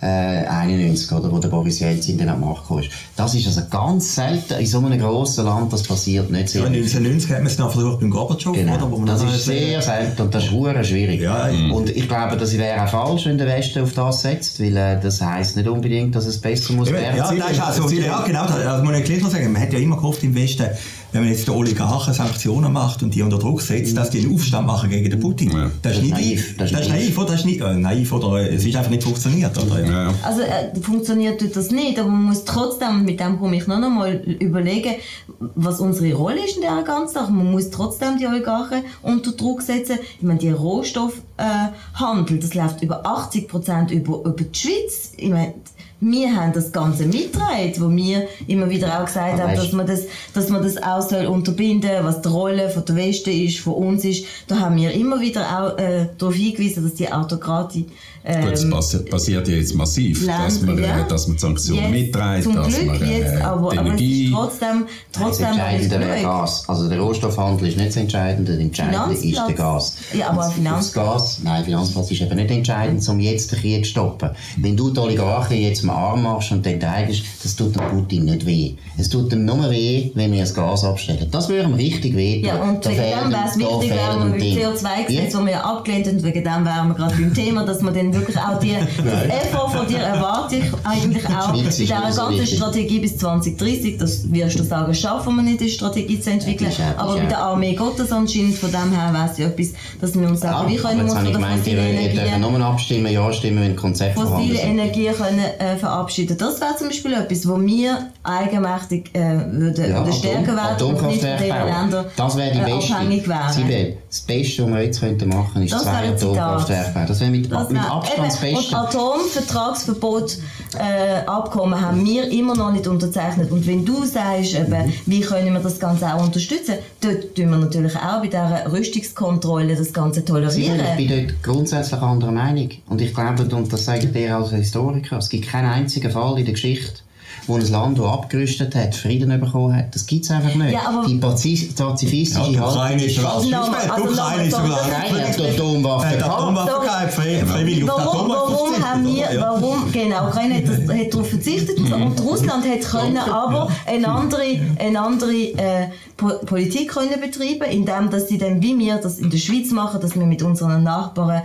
1991, oder, wo der Boris Yeltsin dann an die Macht kam. Das ist also ganz selten in so einem grossen Land, das passiert nicht sehr ja, 1990 hat man es noch versucht beim Gorbatschow, genau. oder? Wo man das ist sehr selten und das ist sehr schwierig. Ja, mhm. Und ich glaube, das wäre auch falsch, wenn der Westen auf das setzt, weil äh, das heisst nicht unbedingt, dass es besser muss ja, ja, das ist also, ja, genau, das muss ich gleich noch sagen, man hat ja immer gehofft im Westen, wenn man jetzt den Oligarchen Sanktionen macht und die unter Druck setzt, dass die einen Aufstand machen gegen den Putin. Ja. Das, ist nicht naiv. Das, das ist naiv, oder? Das ist nicht, äh, naiv, oder? Es ist einfach nicht funktioniert, oder? Ja. Also, äh, funktioniert tut das nicht, aber man muss trotzdem, mit dem komme ich noch einmal überlegen, was unsere Rolle ist in dieser ganzen Sache. Man muss trotzdem die Oligarchen unter Druck setzen. Ich meine, die Rohstoffhandel, äh, das läuft über 80 Prozent über, über die Schweiz. Ich meine, wir haben das Ganze mitgetragen, wo wir immer wieder auch gesagt Aber haben, dass man das, dass man das auch soll unterbinden, was die Rolle von der Westen ist, von uns ist. Da haben wir immer wieder auch äh, darauf hingewiesen, dass die Autokratie ähm, Gut, es passi passiert ja jetzt massiv, dass man, Länder, äh, ja. dass man die Sanktionen mitträgt, dass Glück man äh, jetzt, aber, aber Energie... ist trotzdem, Das trotzdem nicht Entscheidende wäre. Gas. Also der Rohstoffhandel ist nicht das Entscheidende, das Entscheidende ist Finanzplatz. der Gas. Ja, aber Und Finanz- Das Gas, nein, Finanzplatz ist eben nicht entscheidend, um jetzt den Krieg zu stoppen. Wenn du die Oligarchen jetzt am Arm machst und enteigst, das tut dem Putin nicht weh. Es tut ihm nur weh, wenn wir das Gas abstellen. Das würde ihm richtig weh. Ja, und wegen dem wäre es wichtig, wären wir beim CO2-Gesetz, das wir abgelehnt haben, wegen dem wären wir gerade beim Thema, dass man dann wirklich auch die, das Effort von dir erwarte ich eigentlich auch ist dieser so ganzen. Strategie bis 2030, das wirst du sagen, schaffen wir nicht, die Strategie zu entwickeln, Ja, aber bei ist der Armee das anscheinend, von dem her es ja etwas, dass wir uns sagen, wie können wir uns von ich der fossilen Energie nur abstimmen, ja stimmen, wenn vorhanden fossile. Energie können, äh, verabschieden. Das wäre zum Beispiel etwas, wo wir eigenmächtig äh, würden, Ja, würden stärker werden und nicht von Atomkraftwerke den bauen. Ländern Das wäre die äh, beste. abhängig wären. Sibel, das Beste, was wir jetzt könnten machen, ist Das zwei. Atomkraftwerke. Das wäre mit, Das mit wär- Beste. Und Atomvertragsverbot äh, Abkommen haben wir immer noch nicht unterzeichnet. Und wenn du sagst, eben, wie können wir das Ganze auch unterstützen, dort tun wir natürlich auch bei dieser Rüstungskontrolle das Ganze tolerieren. ich bin dort grundsätzlich anderer Meinung. Und ich glaube, und das sage ich dir als Historiker, es gibt keinen einzigen Fall in der Geschichte, wo ein Land, das abgerüstet hat, Frieden bekommen hat. Das gibt es einfach nicht. Ja, aber- die pazi- pazifistische Ja, die Ukraine ist sogar, Also also Ukraine ist sogar, so- Ukraine hat die Atomwaffe hat gehabt. Atomwaffen gehabt, frei- freiwillig auf Atomwaffen warum haben wir, warum, genau, Ukraine hat, darauf verzichtet und Russland hat können aber eine andere, eine andere äh, Po- Politik können betreiben, indem dass sie dann, wie wir das in der Schweiz machen, dass wir mit unseren Nachbarn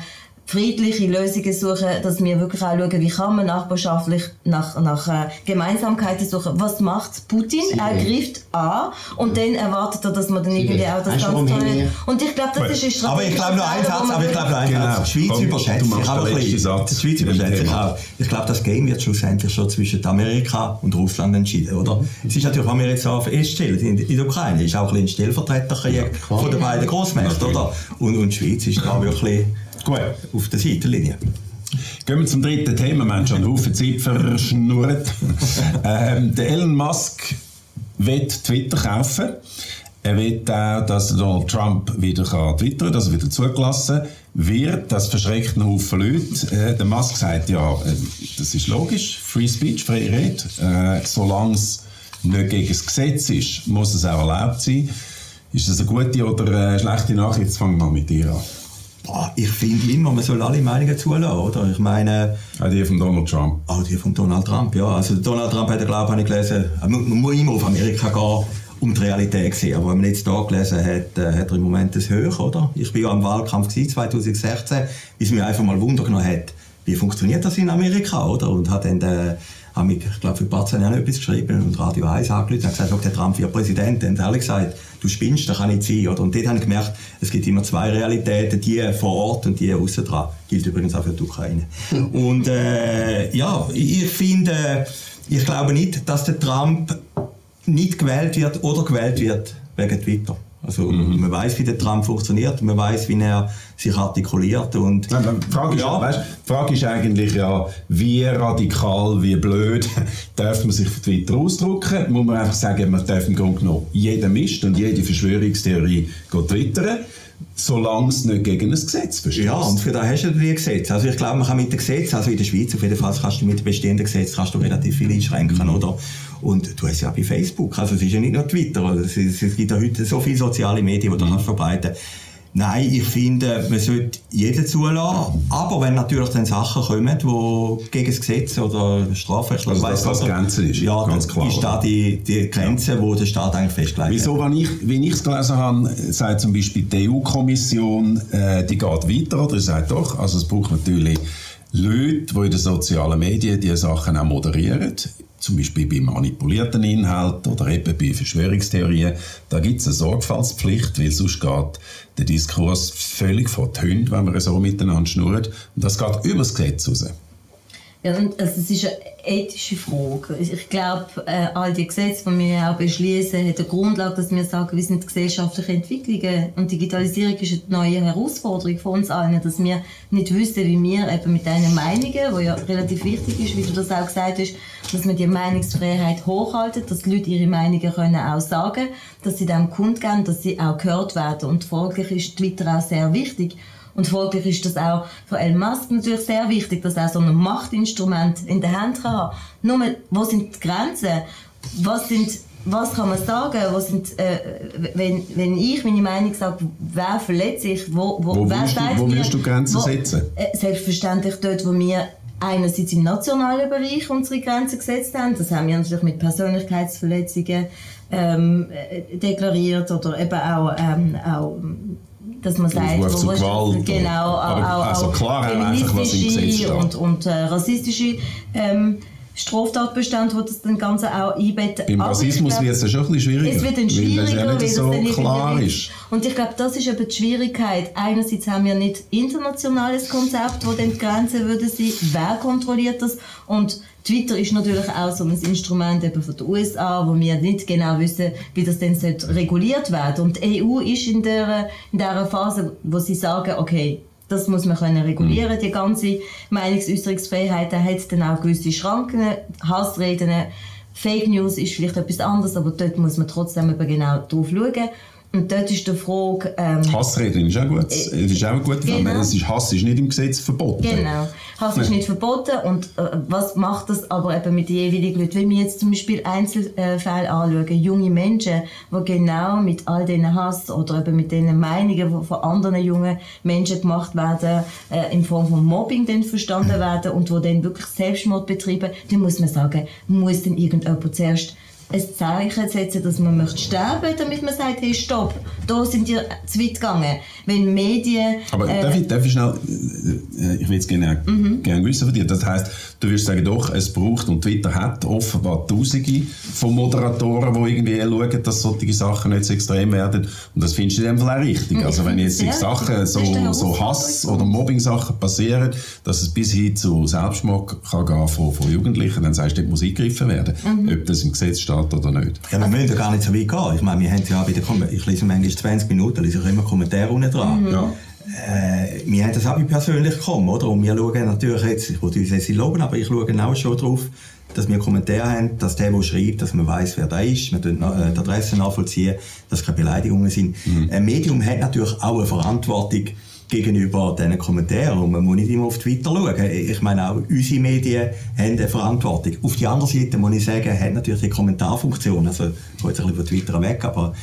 friedliche Lösungen suchen, dass wir wirklich auch schauen, wie kann man nachbarschaftlich nach, nach äh, Gemeinsamkeiten suchen. Was macht Putin? Er greift an und dann erwartet er, dass man dann irgendwie auch das haben wir- Und ich glaube, das ist eine Strategie. Aber ich glaube nur ein Satz, aber ich glaube nur ein Genau. Satz. Die Schweiz Komm, überschätzt sich ein bisschen. Die Schweiz überschätzt sich auch. Ich glaube, das Game wird schlussendlich schon zwischen Amerika und Russland entschieden, oder? Es ist natürlich, was wir jetzt auch feststellen, in, in der Ukraine ist auch ein bisschen ein Stellvertreterkrieg klar. von den beiden Großmächten, oder? Und, und die Schweiz ist da wirklich Gut. auf der Seitenlinie. Gehen wir zum dritten Thema. Wir haben schon einen Haufen Zeit verschnurrt. ähm, der Elon Musk will Twitter kaufen. Er will auch, dass Donald Trump wieder kann twittern kann, dass er wieder zugelassen wird. Das verschreckt einen Haufen Leute. Äh, der Musk sagt, ja, äh, das ist logisch, Free Speech, freie Rede. Äh, solange es nicht gegen das Gesetz ist, muss es auch erlaubt sein. Ist das eine gute oder eine schlechte Nachricht? Jetzt fangen wir mal mit dir an. Boah, ich finde immer, man soll alle Meinungen zulassen, oder? Ich meine, Auch die von Donald Trump. Auch die von Donald Trump, ja. Also Donald Trump hat, glaube habe ich gelesen, man, man muss immer auf Amerika gehen, um die Realität zu sehen. Aber wenn man jetzt hier gelesen hat, äh, hat er im Moment das hoch, oder? Ich war ja am Wahlkampf gewesen, 2016, wie es mich einfach mal Wunder genommen hat, wie funktioniert das in Amerika, oder? Und hat dann, äh, habe ich, ich glaube, für Barzan auch etwas geschrieben und Radio 1 angerufen und gesagt, «Schau, der Trump wird Präsident. Und alle gesagt, du spinnst, das kann nicht sein, oder? Und dort habe ich gemerkt, es gibt immer zwei Realitäten, die vor Ort und die außen dran. Gilt übrigens auch für die Ukraine. und, äh, ja, ich finde, ich glaube nicht, dass der Trump nicht gewählt wird oder gewählt wird wegen Twitter. Also man weiß, wie der Trump funktioniert, man weiß, wie er sich artikuliert und Nein, Die Frage, ist, Ja. weißt, die Frage ist eigentlich ja, wie radikal, wie blöd darf man sich auf Twitter ausdrücken? Muss man einfach sagen, man darf im Grunde genommen jeden Mist und jede Verschwörungstheorie twittern, solange es nicht gegen ein Gesetz verstößt. Ja, und für das hast du die Gesetze. Also ich glaube, man kann mit dem Gesetz, also in der Schweiz auf jeden Fall, kannst du mit bestehenden Gesetzen kannst du relativ viel einschränken, oder? Und du hast ja auch bei Facebook, also es ist ja nicht nur Twitter, oder? es, es gibt ja heute so viele soziale Medien, die du kannst verbreiten Nein, ich finde, man sollte jeden zulassen, aber wenn natürlich dann Sachen kommen, die gegen das Gesetz oder Strafrecht, Also, weiss das Gott, Grenze ist, ja, ganz klar, ist da die, die Grenze, wo der Staat eigentlich festgelegt Wieso, wenn ich, wie ich es gelesen habe, sagt zum Beispiel die EU-Kommission, äh, die geht weiter, oder? Sagt doch, also es braucht natürlich Leute, die in den sozialen Medien diese Sachen auch moderieren, zum Beispiel bei manipulierten Inhalten oder eben bei Verschwörungstheorien, da gibt es eine Sorgfaltspflicht, weil sonst geht der Diskurs völlig vor die Hunde, wenn wir so miteinander schnurren. Und das geht über das Gesetz raus. Ja, und also es ist eine ethische Frage. Ich glaube, äh, all die Gesetze, die wir auch beschließen, haben eine Grundlage, dass wir sagen, wie sind gesellschaftliche Entwicklungen. Und Digitalisierung ist eine neue Herausforderung für uns allen, dass wir nicht wissen, wie wir eben mit diesen Meinungen, die ja relativ wichtig ist, wie du das auch gesagt hast, dass wir die Meinungsfreiheit hochhalten, dass die Leute ihre Meinungen können auch sagen dass sie dem kundgeben, dass sie auch gehört werden. Und folglich ist Twitter auch sehr wichtig. Und folglich ist das auch für Elon Musk natürlich sehr wichtig, dass er so ein Machtinstrument in der Hand kann haben. Nur, wo sind die Grenzen? Was sind was kann man sagen? Wo sind, äh, wenn, wenn ich meine Meinung sage, wer verletzt sich, wo, wo, Wo wer willst du- wo mir- willst du Grenzen setzen? Äh, selbstverständlich dort, wo wir einerseits im nationalen Bereich unsere Grenzen gesetzt haben. Das haben wir natürlich mit Persönlichkeitsverletzungen ähm, äh, deklariert oder eben auch, ähm, auch dass man sagt, wo- Gewalt genau, aber auch, also klar einfach, was im Gesetz steht. und, und äh, rassistische ähm, Straftatbestände, die das dann Ganze auch einbetten. Beim Rassismus wird es ja schon ein bisschen schwieriger. es wird dann weil das schwieriger, ja weil nicht das so dann klar ist. Und ich glaube, das ist eben die Schwierigkeit. Einerseits haben wir nicht internationales Konzept, wo dann die Grenzen würden sein. Wer kontrolliert das? Und Twitter ist natürlich auch so ein Instrument eben von den USA, wo wir nicht genau wissen, wie das denn reguliert werden. Und die EU ist in der, in der Phase, wo sie sagen, okay, das muss man können regulieren, die ganze Meinungsäußerungsfreiheit, da hat dann auch gewisse Schranken, Hassreden, Fake News ist vielleicht etwas anderes, aber dort muss man trotzdem eben genau drauf schauen. Und dort ist die Frage, ähm, Hassreden ist auch gut. Es ist auch gut. Genau. Es ist, Hass ist nicht im Gesetz verboten. Genau. Hass ist nicht verboten und äh, was macht das aber eben mit den jeweiligen Leuten? Wenn wir jetzt zum Beispiel Einzelfälle anschauen, junge Menschen, die genau mit all diesen Hass oder eben mit den Meinungen, die von anderen jungen Menschen gemacht werden, äh, in Form von Mobbing dann verstanden werden und wo dann wirklich Selbstmord betreiben, dann muss man sagen, muss dann irgendjemand zuerst ein Zeichen setzen, dass man möchte sterben, damit man sagt, hey, stopp, da sind ihr zu weit gegangen. Wenn Medien... Aber äh, darf, ich, darf ich schnell, äh, ich will es gerne, Mhm. gerne wissen von dir. Das heisst, du würdest sagen, doch, es braucht, und Twitter hat offenbar Tausende von Moderatoren, die irgendwie schauen, dass solche Sachen nicht so extrem werden. Und das findest du in dem Fall auch richtig. Ich Also wenn jetzt sehr Sachen, so, so Hass- oder Mobbing-Sachen passieren, dass es bis hin zu Selbstmord kann gehen von, von Jugendlichen, dann sagst du, dort muss eingegriffen werden. Mhm. Ob das im Gesetz steht oder nicht. Ja, wir müssen ja gar nicht so weit gehen. Ich meine, wir haben ja bei den Kom ich lese manchmal 20 Minuten, lese ich immer Kommentare unten dran. Ja. Äh, wir haben das auch mit persönlich gekommen, oder? Und wir schauen natürlich jetzt, ich wollte uns jetzt nicht loben, aber ich schaue auch schon drauf, dass wir Kommentare haben, dass der, der schreibt, dass man weiß, wer da ist, wir tun äh, die Adresse nachvollziehen, dass keine Beleidigungen sind. Ein Medium hat natürlich auch eine Verantwortung gegenüber diesen Kommentaren und man muss nicht immer auf Twitter schauen. Ich meine auch unsere Medien haben eine Verantwortung. Auf die andere Seite muss ich sagen, hat natürlich die Kommentarfunktion, also ich gehe jetzt ein bisschen von Twitter weg, aber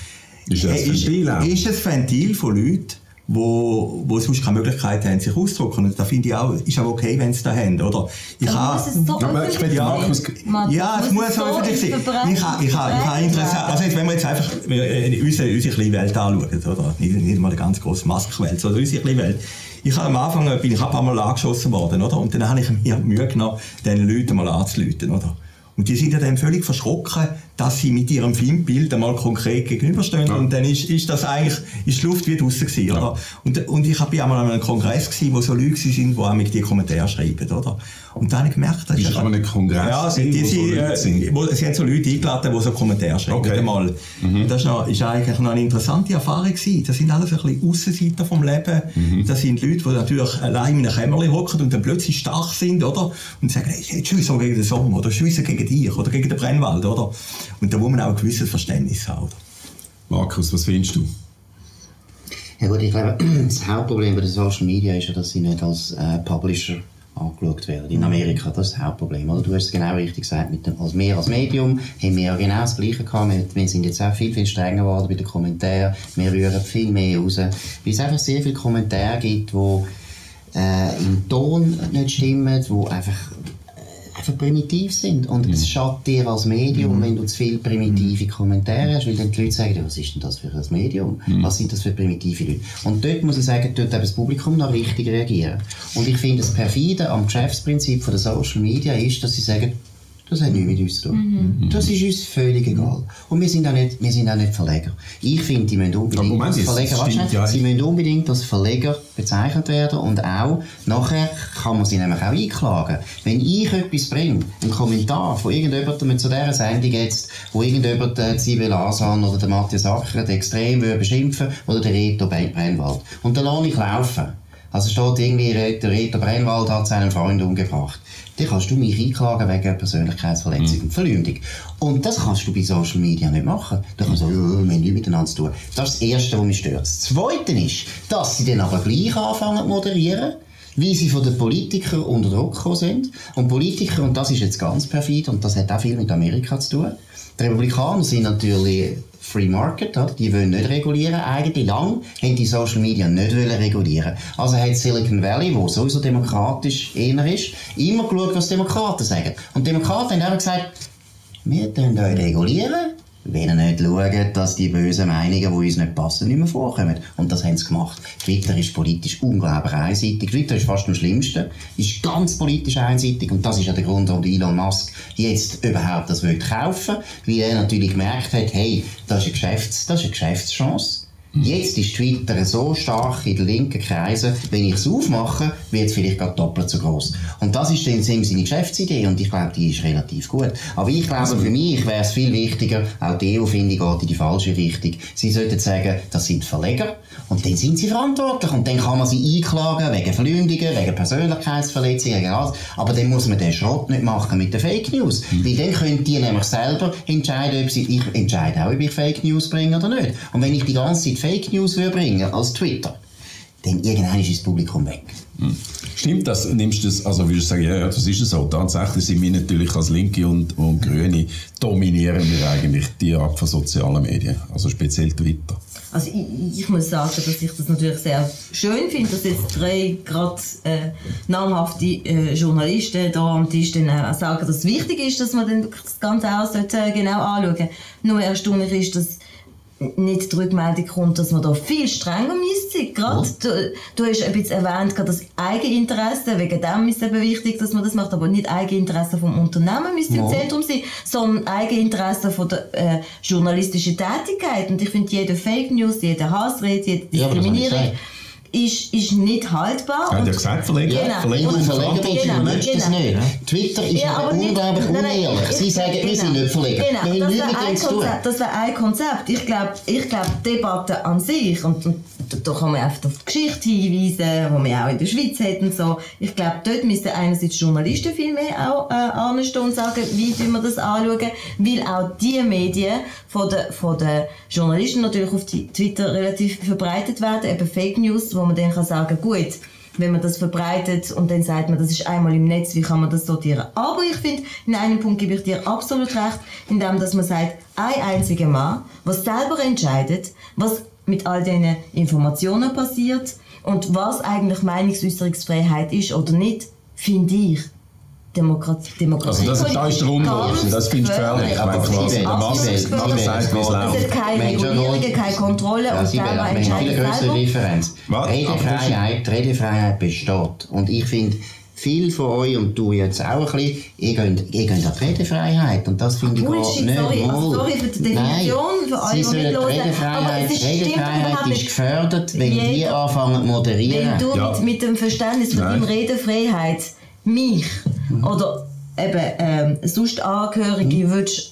Ist das ist, ist ein Ventil von Leuten, wo, wo sonst keine Möglichkeit haben, sich auszudrücken. Und da finde ich auch, ist auch okay, wenn sie das haben, oder? Ich habe- muss es so Ja, ich sein? Markus- Markus, ja, es muss so öffentlich sein. Ich habe, ich habe, ich habe interessant, werden? also jetzt, wenn wir jetzt einfach äh, unsere, unsere kleine Welt anschauen, oder? Nicht, nicht mal eine ganz grosse Maskenwelt, sondern unsere kleine Welt. Ich habe am Anfang, bin ich ein paar Mal angeschossen worden, oder? Und dann habe ich mir Mühe genommen, diesen Leuten mal anzuleiten, oder? Und die sind ja dann völlig verschrocken, dass sie mit ihrem Filmbild einmal konkret gegenüberstehen. Ja. Und dann ist, ist das eigentlich, ist die Luft wie draussen gewesen, Ja. oder? Und, und ich habe einmal an einem Kongress gewesen, wo so Leute sind, die auch mit die Kommentare schreiben, oder? Und dann habe ich gemerkt, das Ist ist aber nicht Kongress Ja, sie, gewesen, die, sie, Leute äh, sind? wo, sie haben so Leute eingeladen, die so Kommentare schreiben. Okay. Einmal. Das ist, noch, ist eigentlich noch eine interessante Erfahrung gewesen. Das sind alles ein bisschen Aussenseiter vom Leben. Das sind Leute, die natürlich allein in einem Kämmerchen hocken und dann plötzlich stark sind, oder? Und sagen, hey, jetzt schiessen gegen den Sommer, oder schiessen gegen dich, oder gegen den Brennwald, oder? Und da muss man auch ein gewisses Verständnis haben, oder? Markus, was findest du? Ja gut, ich glaube, das Hauptproblem bei den Social Media ist ja, dass sie nicht als äh, Publisher angeschaut werden. In Amerika, das ist das Hauptproblem. Oder? Du hast es genau richtig gesagt, mit dem, als wir als Medium haben wir ja genau das Gleiche gehabt. Wir, wir sind jetzt auch viel, viel strenger geworden bei den Kommentaren. Wir rühren viel mehr raus. Weil es einfach sehr viele Kommentare gibt, die äh, im Ton nicht stimmen, die einfach einfach primitiv sind. Und es schadet dir als Medium, wenn du zu viele primitive Kommentare hast, weil dann die Leute sagen, was ist denn das für ein Medium? Was sind das für primitive Leute? Und dort muss ich sagen, dort eben das Publikum noch richtig reagieren. Und ich finde, das perfide am Geschäftsprinzip von der Social Media ist, dass sie sagen, Das hat nichts mit uns zu tun. Mhm. Das ist uns völlig egal. Und wir sind auch nicht, wir sind auch nicht Verleger. Ich finde, die müssen unbedingt Moment, als Verleger, stimmt, ja. sie müssen unbedingt als Verleger bezeichnet werden und auch, nachher kann man sie nämlich auch einklagen. Wenn ich etwas bringe, einen Kommentar von irgendjemandem zu dieser Sendung jetzt, wo irgendjemand äh, Sibyl Asan oder der Matthias Acker extrem würde beschimpfen oder der Reto Brennwald. Und dann lasse ich laufen. Also steht irgendwie, der Reto Brennwald hat seinen Freund umgebracht. Dann kannst du mich einklagen wegen Persönlichkeitsverletzung und Verleumdung. Und das kannst du bei Social Media nicht machen. Da kannst du sagen, ja, wir haben nichts miteinander zu tun. Das ist das Erste, was mich stört. Das Zweite ist, dass sie dann aber gleich anfangen zu moderieren wie sie von den Politikern unter Druck gekommen sind. Und Politiker, und das ist jetzt ganz perfid, und das hat auch viel mit Amerika zu tun, die Republikaner sind natürlich Free Market, oder? die wollen nicht regulieren. Eigentlich lang haben die Social Media nicht wollen regulieren. Also hat Silicon Valley, wo sowieso demokratisch eher ist, immer geschaut, was Demokraten sagen. Und Demokraten haben einfach gesagt, wir tun euch regulieren, wenn ihr nicht schaut, dass die bösen Meinungen, die uns nicht passen, nicht mehr vorkommen. Und das haben sie gemacht. Twitter ist politisch unglaublich einseitig. Twitter ist fast am schlimmsten. Ist ganz politisch einseitig. Und das ist ja der Grund, warum Elon Musk jetzt überhaupt das will kaufen. Weil er natürlich gemerkt hat, hey, das ist eine, Geschäfts-, das ist eine Geschäftschance. Jetzt ist Twitter so stark in den linken Kreisen, wenn ich es aufmache, wird es vielleicht gerade doppelt so groß. Und das ist dann seine Geschäftsidee und ich glaube, die ist relativ gut. Aber ich glaube, für mich wäre es viel wichtiger, auch die EU, finde ich, geht in die falsche Richtung. Sie sollten sagen, das sind Verleger und dann sind sie verantwortlich und dann kann man sie einklagen wegen Verleumdungen, wegen Persönlichkeitsverletzungen, wegen alles. Aber dann muss man den Schrott nicht machen mit den Fake News. Weil dann können die nämlich selber entscheiden, ob sie, ich entscheide auch, ob ich Fake News bringe oder nicht. Und wenn ich die ganze Zeit Fake News bringen als Twitter, dann irgendwann ist das Publikum weg. Stimmt das? Nimmst du das, also würdest du sagen, ja, ja, das ist es so. Tatsächlich sind wir natürlich als Linke und, und Grüne dominieren wir eigentlich die Art von sozialen Medien, also speziell Twitter. Also ich, ich muss sagen, dass ich das natürlich sehr schön finde, dass jetzt drei gerade äh, namhafte äh, Journalisten da am Tisch dann auch sagen, dass es wichtig ist, dass man dann das Ganze auch sollte, äh, genau anschauen Nur erstaunlich ist, dass nicht die Rückmeldung kommt, dass man da viel strenger müsste. Gerade, du, du hast ein bisschen erwähnt, gerade das Eigeninteresse, wegen dem ist es eben wichtig, dass man das macht, aber nicht Eigeninteresse vom Unternehmen müsste im Ja. Zentrum sein, sondern Eigeninteresse von der äh, journalistischen Tätigkeit. Und ich finde, jede Fake News, jede Hassrede, jede Ja, Diskriminierung gesagt. Ist, ist nicht haltbar. Hat Und- ja gesagt, Verleger, Genau. Verleger Und Verantwortung. bist, Genau, es genau. nicht. Twitter ist Ja, unglaublich unehrlich. ich- Sie sagen, wir sind nicht Verleger. Genau, wir das wäre ein. Konzept. Das wäre ein Konzept. Ich glaube, ich glaub, die Debatte an sich, und, und da- kann man einfach auf die Geschichte hinweisen, die wir auch in der Schweiz hätten. So. Ich glaube, dort müssten einerseits Journalisten viel mehr auch äh, anstehen und sagen, wie wir das anschauen, weil auch die Medien von den, von den Journalisten natürlich auf Twitter relativ verbreitet werden, eben Fake News, wo man dann kann sagen, gut, wenn man das verbreitet und dann sagt man, das ist einmal im Netz, wie kann man das sortieren? Aber ich finde, in einem Punkt gebe ich dir absolut recht, indem dass man sagt, ein einziger Mann, was selber entscheidet, was mit all diesen Informationen passiert und was eigentlich Meinungsäußerungsfreiheit ist oder nicht, finde ich. Demokratie, Demokratie. Also das, da ist der Unterschied, das finde ich gefährlich. Aber quasi Sie der Master Sie sagt, wie es Es hat keine Mensch, Regulierungen, keine Kontrolle Ja, und wir viel entscheidet größere selber. Differenz. Was? Redefreiheit, die Redefreiheit besteht. Und ich finde, viele von euch, und du jetzt auch ein bisschen, ihr geht, ihr geht an die Redefreiheit. Und das finde ich Bullshit, nicht sorry, wohl. sorry für die Definition, Nein, für alle, Sie die. Redefreiheit, Aber es ist- Redefreiheit ist gefördert, wenn die Jeder- anfangen zu moderieren. Wenn du Ja. mit, mit dem Verständnis von Nein. deinem Redefreiheit mich oder eben ähm, sonst Angehörige würdest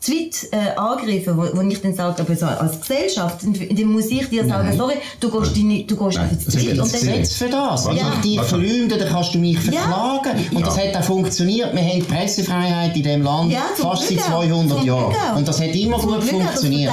zu weit äh, angreifen, wo, wo ich dann sage, aber so als Gesellschaft, dann muss ich dir sagen, sorry, du gehst, deine, du gehst Nein, weit. jetzt Und dann, Gesetz für das. Wenn Ja. ich dich verleumde, dann kannst du mich Ja. verklagen. Und das hat auch funktioniert. Wir haben Pressefreiheit in diesem Land Ja, fast seit Glück auch. 200 Zum Jahren. Auch. Und das hat immer Zum gut Glück, funktioniert. Wir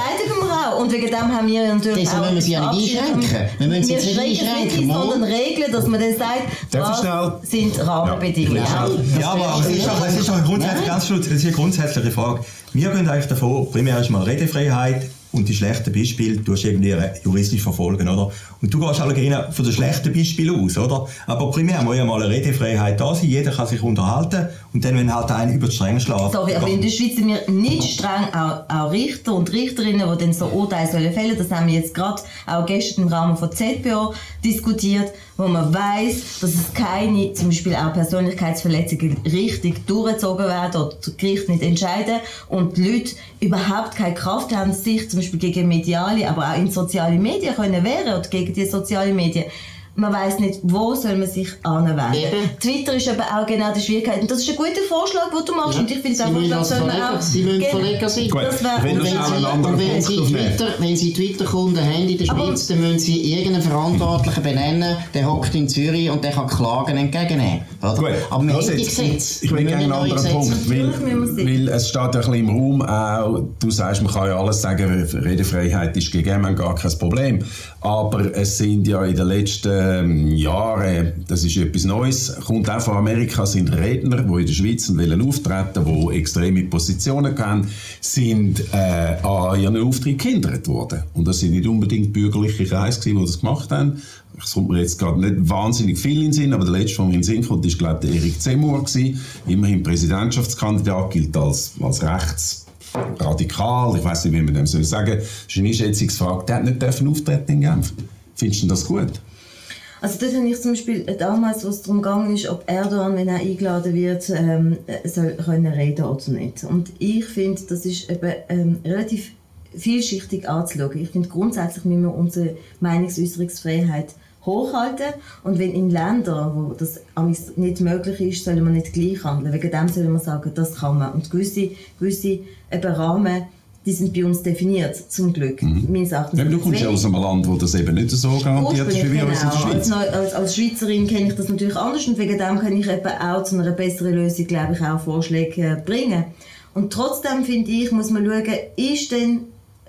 auch. Und wegen dem haben wir natürlich Deshalb auch müssen wir sie ja nicht einschränken. Wir müssen sie wir jetzt nicht einschränken, ein, mal. sondern regeln, dass man dann sagt, was sind Rahmenbedingungen. Ja. Ja, aber es ist doch, es ist Nein. ganz es ist eine grundsätzliche Frage. Wir gehen eigentlich davon, primär ist mal Redefreiheit und die schlechten Beispiele tust du irgendwie juristisch verfolgen, oder? Und du gehst alle gerne von den schlechten Beispielen aus, oder? Aber primär muss ja mal eine Redefreiheit da sein, jeder kann sich unterhalten und dann, wenn halt einer über die Stränge schlägt... Sorry, aber in der Schweiz sind wir nicht streng, auch, auch Richter und Richterinnen, die dann so Urteile sollen fällen, das haben wir jetzt gerade auch gestern im Rahmen von ZPO diskutiert, wo man weiß, dass es keine, zum Beispiel auch Persönlichkeitsverletzungen richtig durchgezogen werden oder das Gericht nicht entscheiden und die Leute überhaupt keine Kraft haben, sich zum Beispiel gegen mediale, aber auch in soziale Medien können wehren oder gegen die sozialen Medien man weiß nicht, wo soll man sich anwenden. Eben. Twitter ist aber auch genau die Schwierigkeit. Und das ist ein guter Vorschlag, den du machst. Ja. Und ich finde, den Vorschlag soll man auch... Sie müssen Verleger sein. Gut. Das wär, wenn, wenn, Sie, wenn, Sie Twitter, wenn Sie Twitter-Kunden haben in der Schweiz, dann müssen Sie irgendeinen Verantwortlichen benennen, der hockt in Zürich und der kann Klagen entgegennehmen. Oder? Gut. Aber wir haben die Gesetze. Ich will gerne einen anderen Punkt, weil, weil es steht ein bisschen im Raum auch, du sagst, man kann ja alles sagen, Redefreiheit ist gegeben, man gar kein Problem. Aber es sind ja in den letzten ähm, Jahren, das ist etwas Neues, kommt auch von Amerika, sind Redner, die in der Schweiz wollen auftreten, die extreme Positionen haben, sind äh, an ihren Auftritt gehindert worden. Und das sind nicht unbedingt bürgerliche Kreise, die das gemacht haben. Es kommt mir jetzt gerade nicht wahnsinnig viel in den Sinn, aber der letzte, der mir in den Sinn kommt, ist, glaube ich, der Erik Zemmour. Immerhin Präsidentschaftskandidat, gilt als, als rechts radikal, ich weiß nicht, wie man dem soll sagen, das ist eine Einschätzungsfrage, der hat nicht dürfen auftreten in Genf. Findest du das gut? Also das habe ich zum Beispiel damals, wo es darum ging, ist, ob Erdogan, wenn er eingeladen wird, ähm, soll können reden oder nicht. Und ich finde, das ist eben ähm, relativ vielschichtig anzuschauen. Ich finde, grundsätzlich müssen wir unsere Meinungsäußerungsfreiheit hochhalten. Und wenn in Ländern, wo das nicht möglich ist, soll man nicht gleich handeln. Wegen dem soll man sagen, das kann man. Und gewisse, gewisse eben Rahmen, die sind bei uns definiert, zum Glück. Mhm. Meines Erachtens. Ja, du kommst ja aus einem Land, wo das eben nicht so garantiert ist wie wir genau. in der Schweiz. Als, als, als Schweizerin kenne ich das natürlich anders und wegen dem kann ich eben auch zu einer besseren Lösung, glaube ich, auch Vorschläge äh, bringen. Und trotzdem finde ich, muss man schauen, ist denn,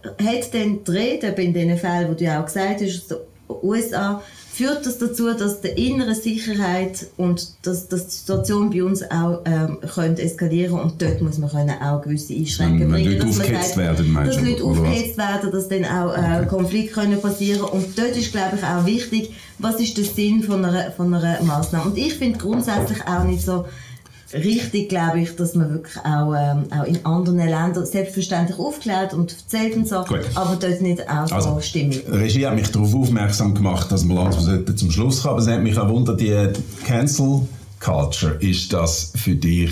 hat denn die Rede in den Fällen, wo du ja auch gesagt hast, aus den USA, führt das dazu, dass die innere Sicherheit und dass, dass die Situation bei uns auch ähm, könnte eskalieren und dort muss man können auch gewisse Einschränkungen bringen. Leute aufgehetzt sagt, werden, Dass Leute aufgehetzt werden, dass dann auch äh, okay. Konflikte können passieren und dort ist glaube ich auch wichtig, was ist der Sinn von einer, von einer Massnahme. Und ich finde grundsätzlich auch nicht so richtig, glaube ich, dass man wirklich auch, ähm, auch in anderen Ländern selbstverständlich aufklärt und erzählt und so, Gut. aber dort nicht auch also, so stimmig. Regie hat mich darauf aufmerksam gemacht, dass wir langsam zum Schluss kommen. Aber es hat mich auch wundert, die Cancel Culture, ist das für dich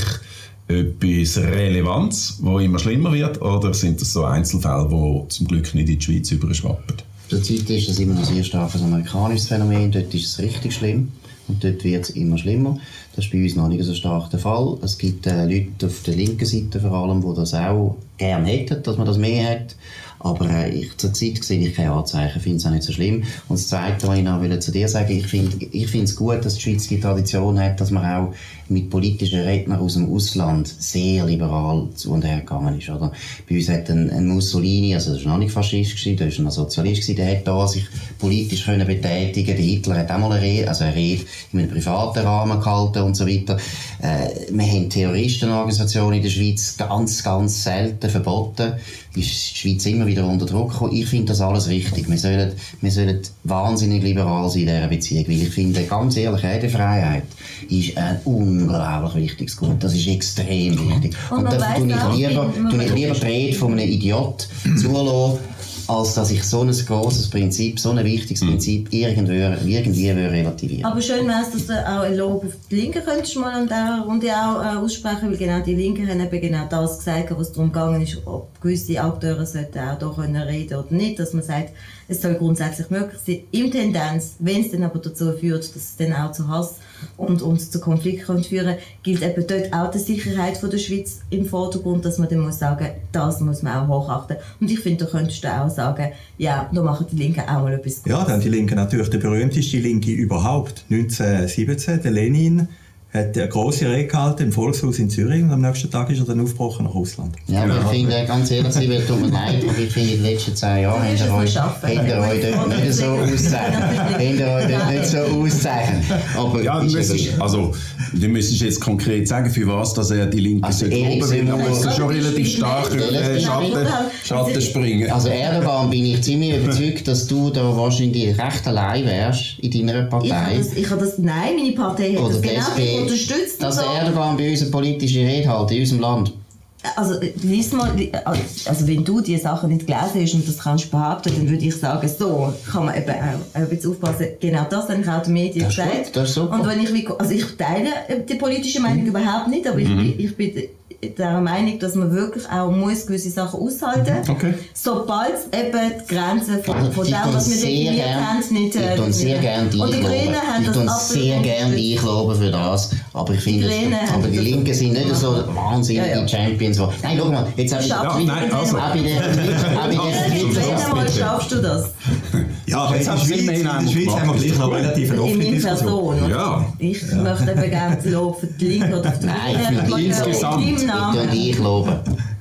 etwas Relevanz, wo immer schlimmer wird, oder sind das so Einzelfälle, die zum Glück nicht in die Schweiz überschwappen? Zurzeit ist das immer noch sehr stark ein amerikanisches Phänomen, dort ist es richtig schlimm und dort wird es immer schlimmer. Das ist bei uns noch nicht so stark der Fall. Es gibt äh, Leute auf der linken Seite vor allem, die das auch gerne hätten, dass man das mehr hat. Aber äh, ich, zur Zeit sehe ich keine Anzeichen, finde es auch nicht so schlimm. Und das Zweite, was ich noch zu dir sagen ich finde ich es gut, dass die Schweiz die Tradition hat, dass man auch mit politischen Rednern aus dem Ausland sehr liberal zu und her gegangen ist. Oder? Bei uns hat ein, ein Mussolini, also das war noch nicht Faschist, gewesen, der war ein Sozialist, gewesen, der hat da sich politisch können betätigen Der Hitler hat auch mal eine Rede, also eine Rede in einem privaten Rahmen gehalten und so weiter. Äh, wir haben Terroristenorganisationen in der Schweiz ganz, ganz selten verboten. Die Schweiz immer wieder unter Druck gekommen. Ich finde das alles richtig. Wir sollen, wir sollen wahnsinnig liberal sein in dieser Beziehung, weil ich finde, ganz ehrlich, Redefreiheit ist ein unglaublich wichtiges Gut. Das ist extrem wichtig. Und, Und dafür tue ich lieber, tue ich lieber die Rede von einem Idiot zulassen, als dass ich so ein großes Prinzip, so ein wichtiges mhm. Prinzip irgendwie, irgendwie relativieren Aber schön wäre es, dass du auch ein Lob auf die Linke könntest mal an dieser Runde auch äh, aussprechen, weil genau die Linken haben eben genau das gesagt, was darum gegangen ist, ob gewisse Akteure sollten auch da können reden oder nicht, dass man sagt, es soll grundsätzlich möglich sein, im Tendenz, wenn es dann aber dazu führt, dass es dann auch zu Hass und, und zu Konflikten führen gilt eben dort auch die Sicherheit von der Schweiz im Vordergrund, dass man dann muss sagen, das muss man auch hochachten. Und ich finde, da könntest du auch sagen, ja, da machen die Linken auch mal etwas Gutes. Ja, dann die Linken natürlich der berühmteste Linke überhaupt. 1917, der Lenin, hat eine grosse Rede gehalten im Volkshaus in Zürich und am nächsten Tag ist er dann aufgebrochen nach Russland. Ja, aber ich finde, ganz ehrlich, sie wird tut mir leid, aber ich finde, in den letzten zehn Jahren habt ihr euch, habt dort nicht so auszeichnen. Habt ihr euch dort nicht so auszeichnen. Aber Ja, du müsstest, also, du müsstest jetzt konkret sagen, für was dass er die Linke Also, sollte oben, weil er da schon relativ stark über den Relativ Schatten. Schatten springen. Also Erdogan bin ich ziemlich überzeugt, dass du da wahrscheinlich recht allein wärst in deiner Ich habe Partei. das, ich habe das, nein, meine Partei hat Oder das genau unterstützt. dass der Erdogan bei uns eine politische Rede hält, in unserem Land. Also, äh, lies mal, li- also wenn du die Sachen nicht gelesen hast und das kannst behaupten, dann würde ich sagen, so kann man eben auch ein bisschen aufpassen. Genau das habe ich auch den Medien Das gesagt. gut, das ist super. Und wenn ich, also ich teile äh, die politische Meinung überhaupt nicht, aber ich, bin, ich bin der Meinung, dass man wirklich auch muss gewisse Sachen aushalten Okay. Sobald eben die Grenzen von, Also, von ich dem, was wir sehr definiert gern- haben, nicht... Ich tue sehr nicht- gerne einloben. haben Ich absolut sehr gerne einloben für das. Aber ich finde, Die Grünen das- haben aber die das- Linken sind nicht so wahnsinnige Ja, ja. Champions. wo- Nein, schau mal, jetzt habe ich... Schaffst Ja, du nein, das also- Auch bei der, schaffst du das. Ja, Jetzt der haben Schweiz, in der einmal Schweiz haben wir gleich noch relativ eine In offene meiner Diskussion. Ja. Ich möchte eben gerne das Lob für die Linke oder für die Nein, für die Grünen. insgesamt. Deinem Ich loben.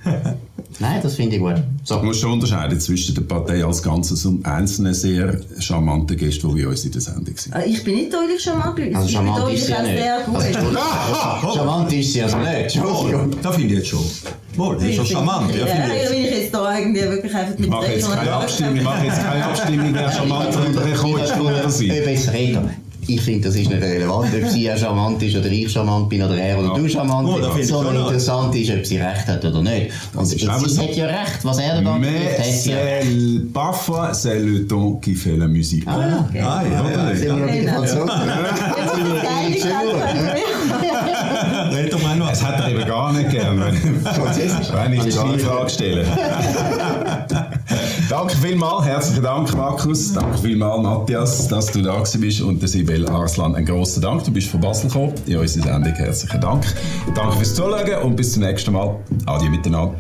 Nein, das finde ich gut. So. Du musst schon unterscheiden zwischen der Partei als Ganzes und einzelnen sehr charmanten Gästen, die bei uns in der Sendung sind. Äh, Ich bin nicht deutlich charmant, ich Also bin charmant ist sie ja nicht. Also, charmant ist sie also nicht. Entschuldigung. Da finde ich jetzt schon. Wohl, das ist schon charmant. Ja, Ja, finde ich ja, jetzt. ich da irgendwie wirklich einfach Ich mit mache jetzt keine Abstimmung, ich mache jetzt keine Abstimmung, wer charmant oder wer coach oder Ob sie. jetzt reden. Ich finde, das ist nicht relevant, ob sie ja charmant ist oder ich charmant bin oder er oder Ja. du charmant Oh, da bist. Sondern auch. interessant ist, ob sie recht hat oder nicht. Und sie so. hat ja recht, was Erdogan Mais gesagt hat, sie ja recht. c'est parfois c'est le ton qui fait la musique. Ah, ja. Ah, ja, ja, Sind wir ja. noch bei den Genau. Franzosen? Red doch mal noch. Das hat er eben gar nicht gern, wenn, wenn ich die Frage stelle. Danke vielmals, herzlichen Dank Markus, danke vielmals Matthias, dass du da bist und der Sibel Arslan ein grosser Dank, du bist von Basel gekommen, in unsere Sendung herzlichen Dank. Danke fürs Zuschauen und bis zum nächsten Mal. Adieu miteinander.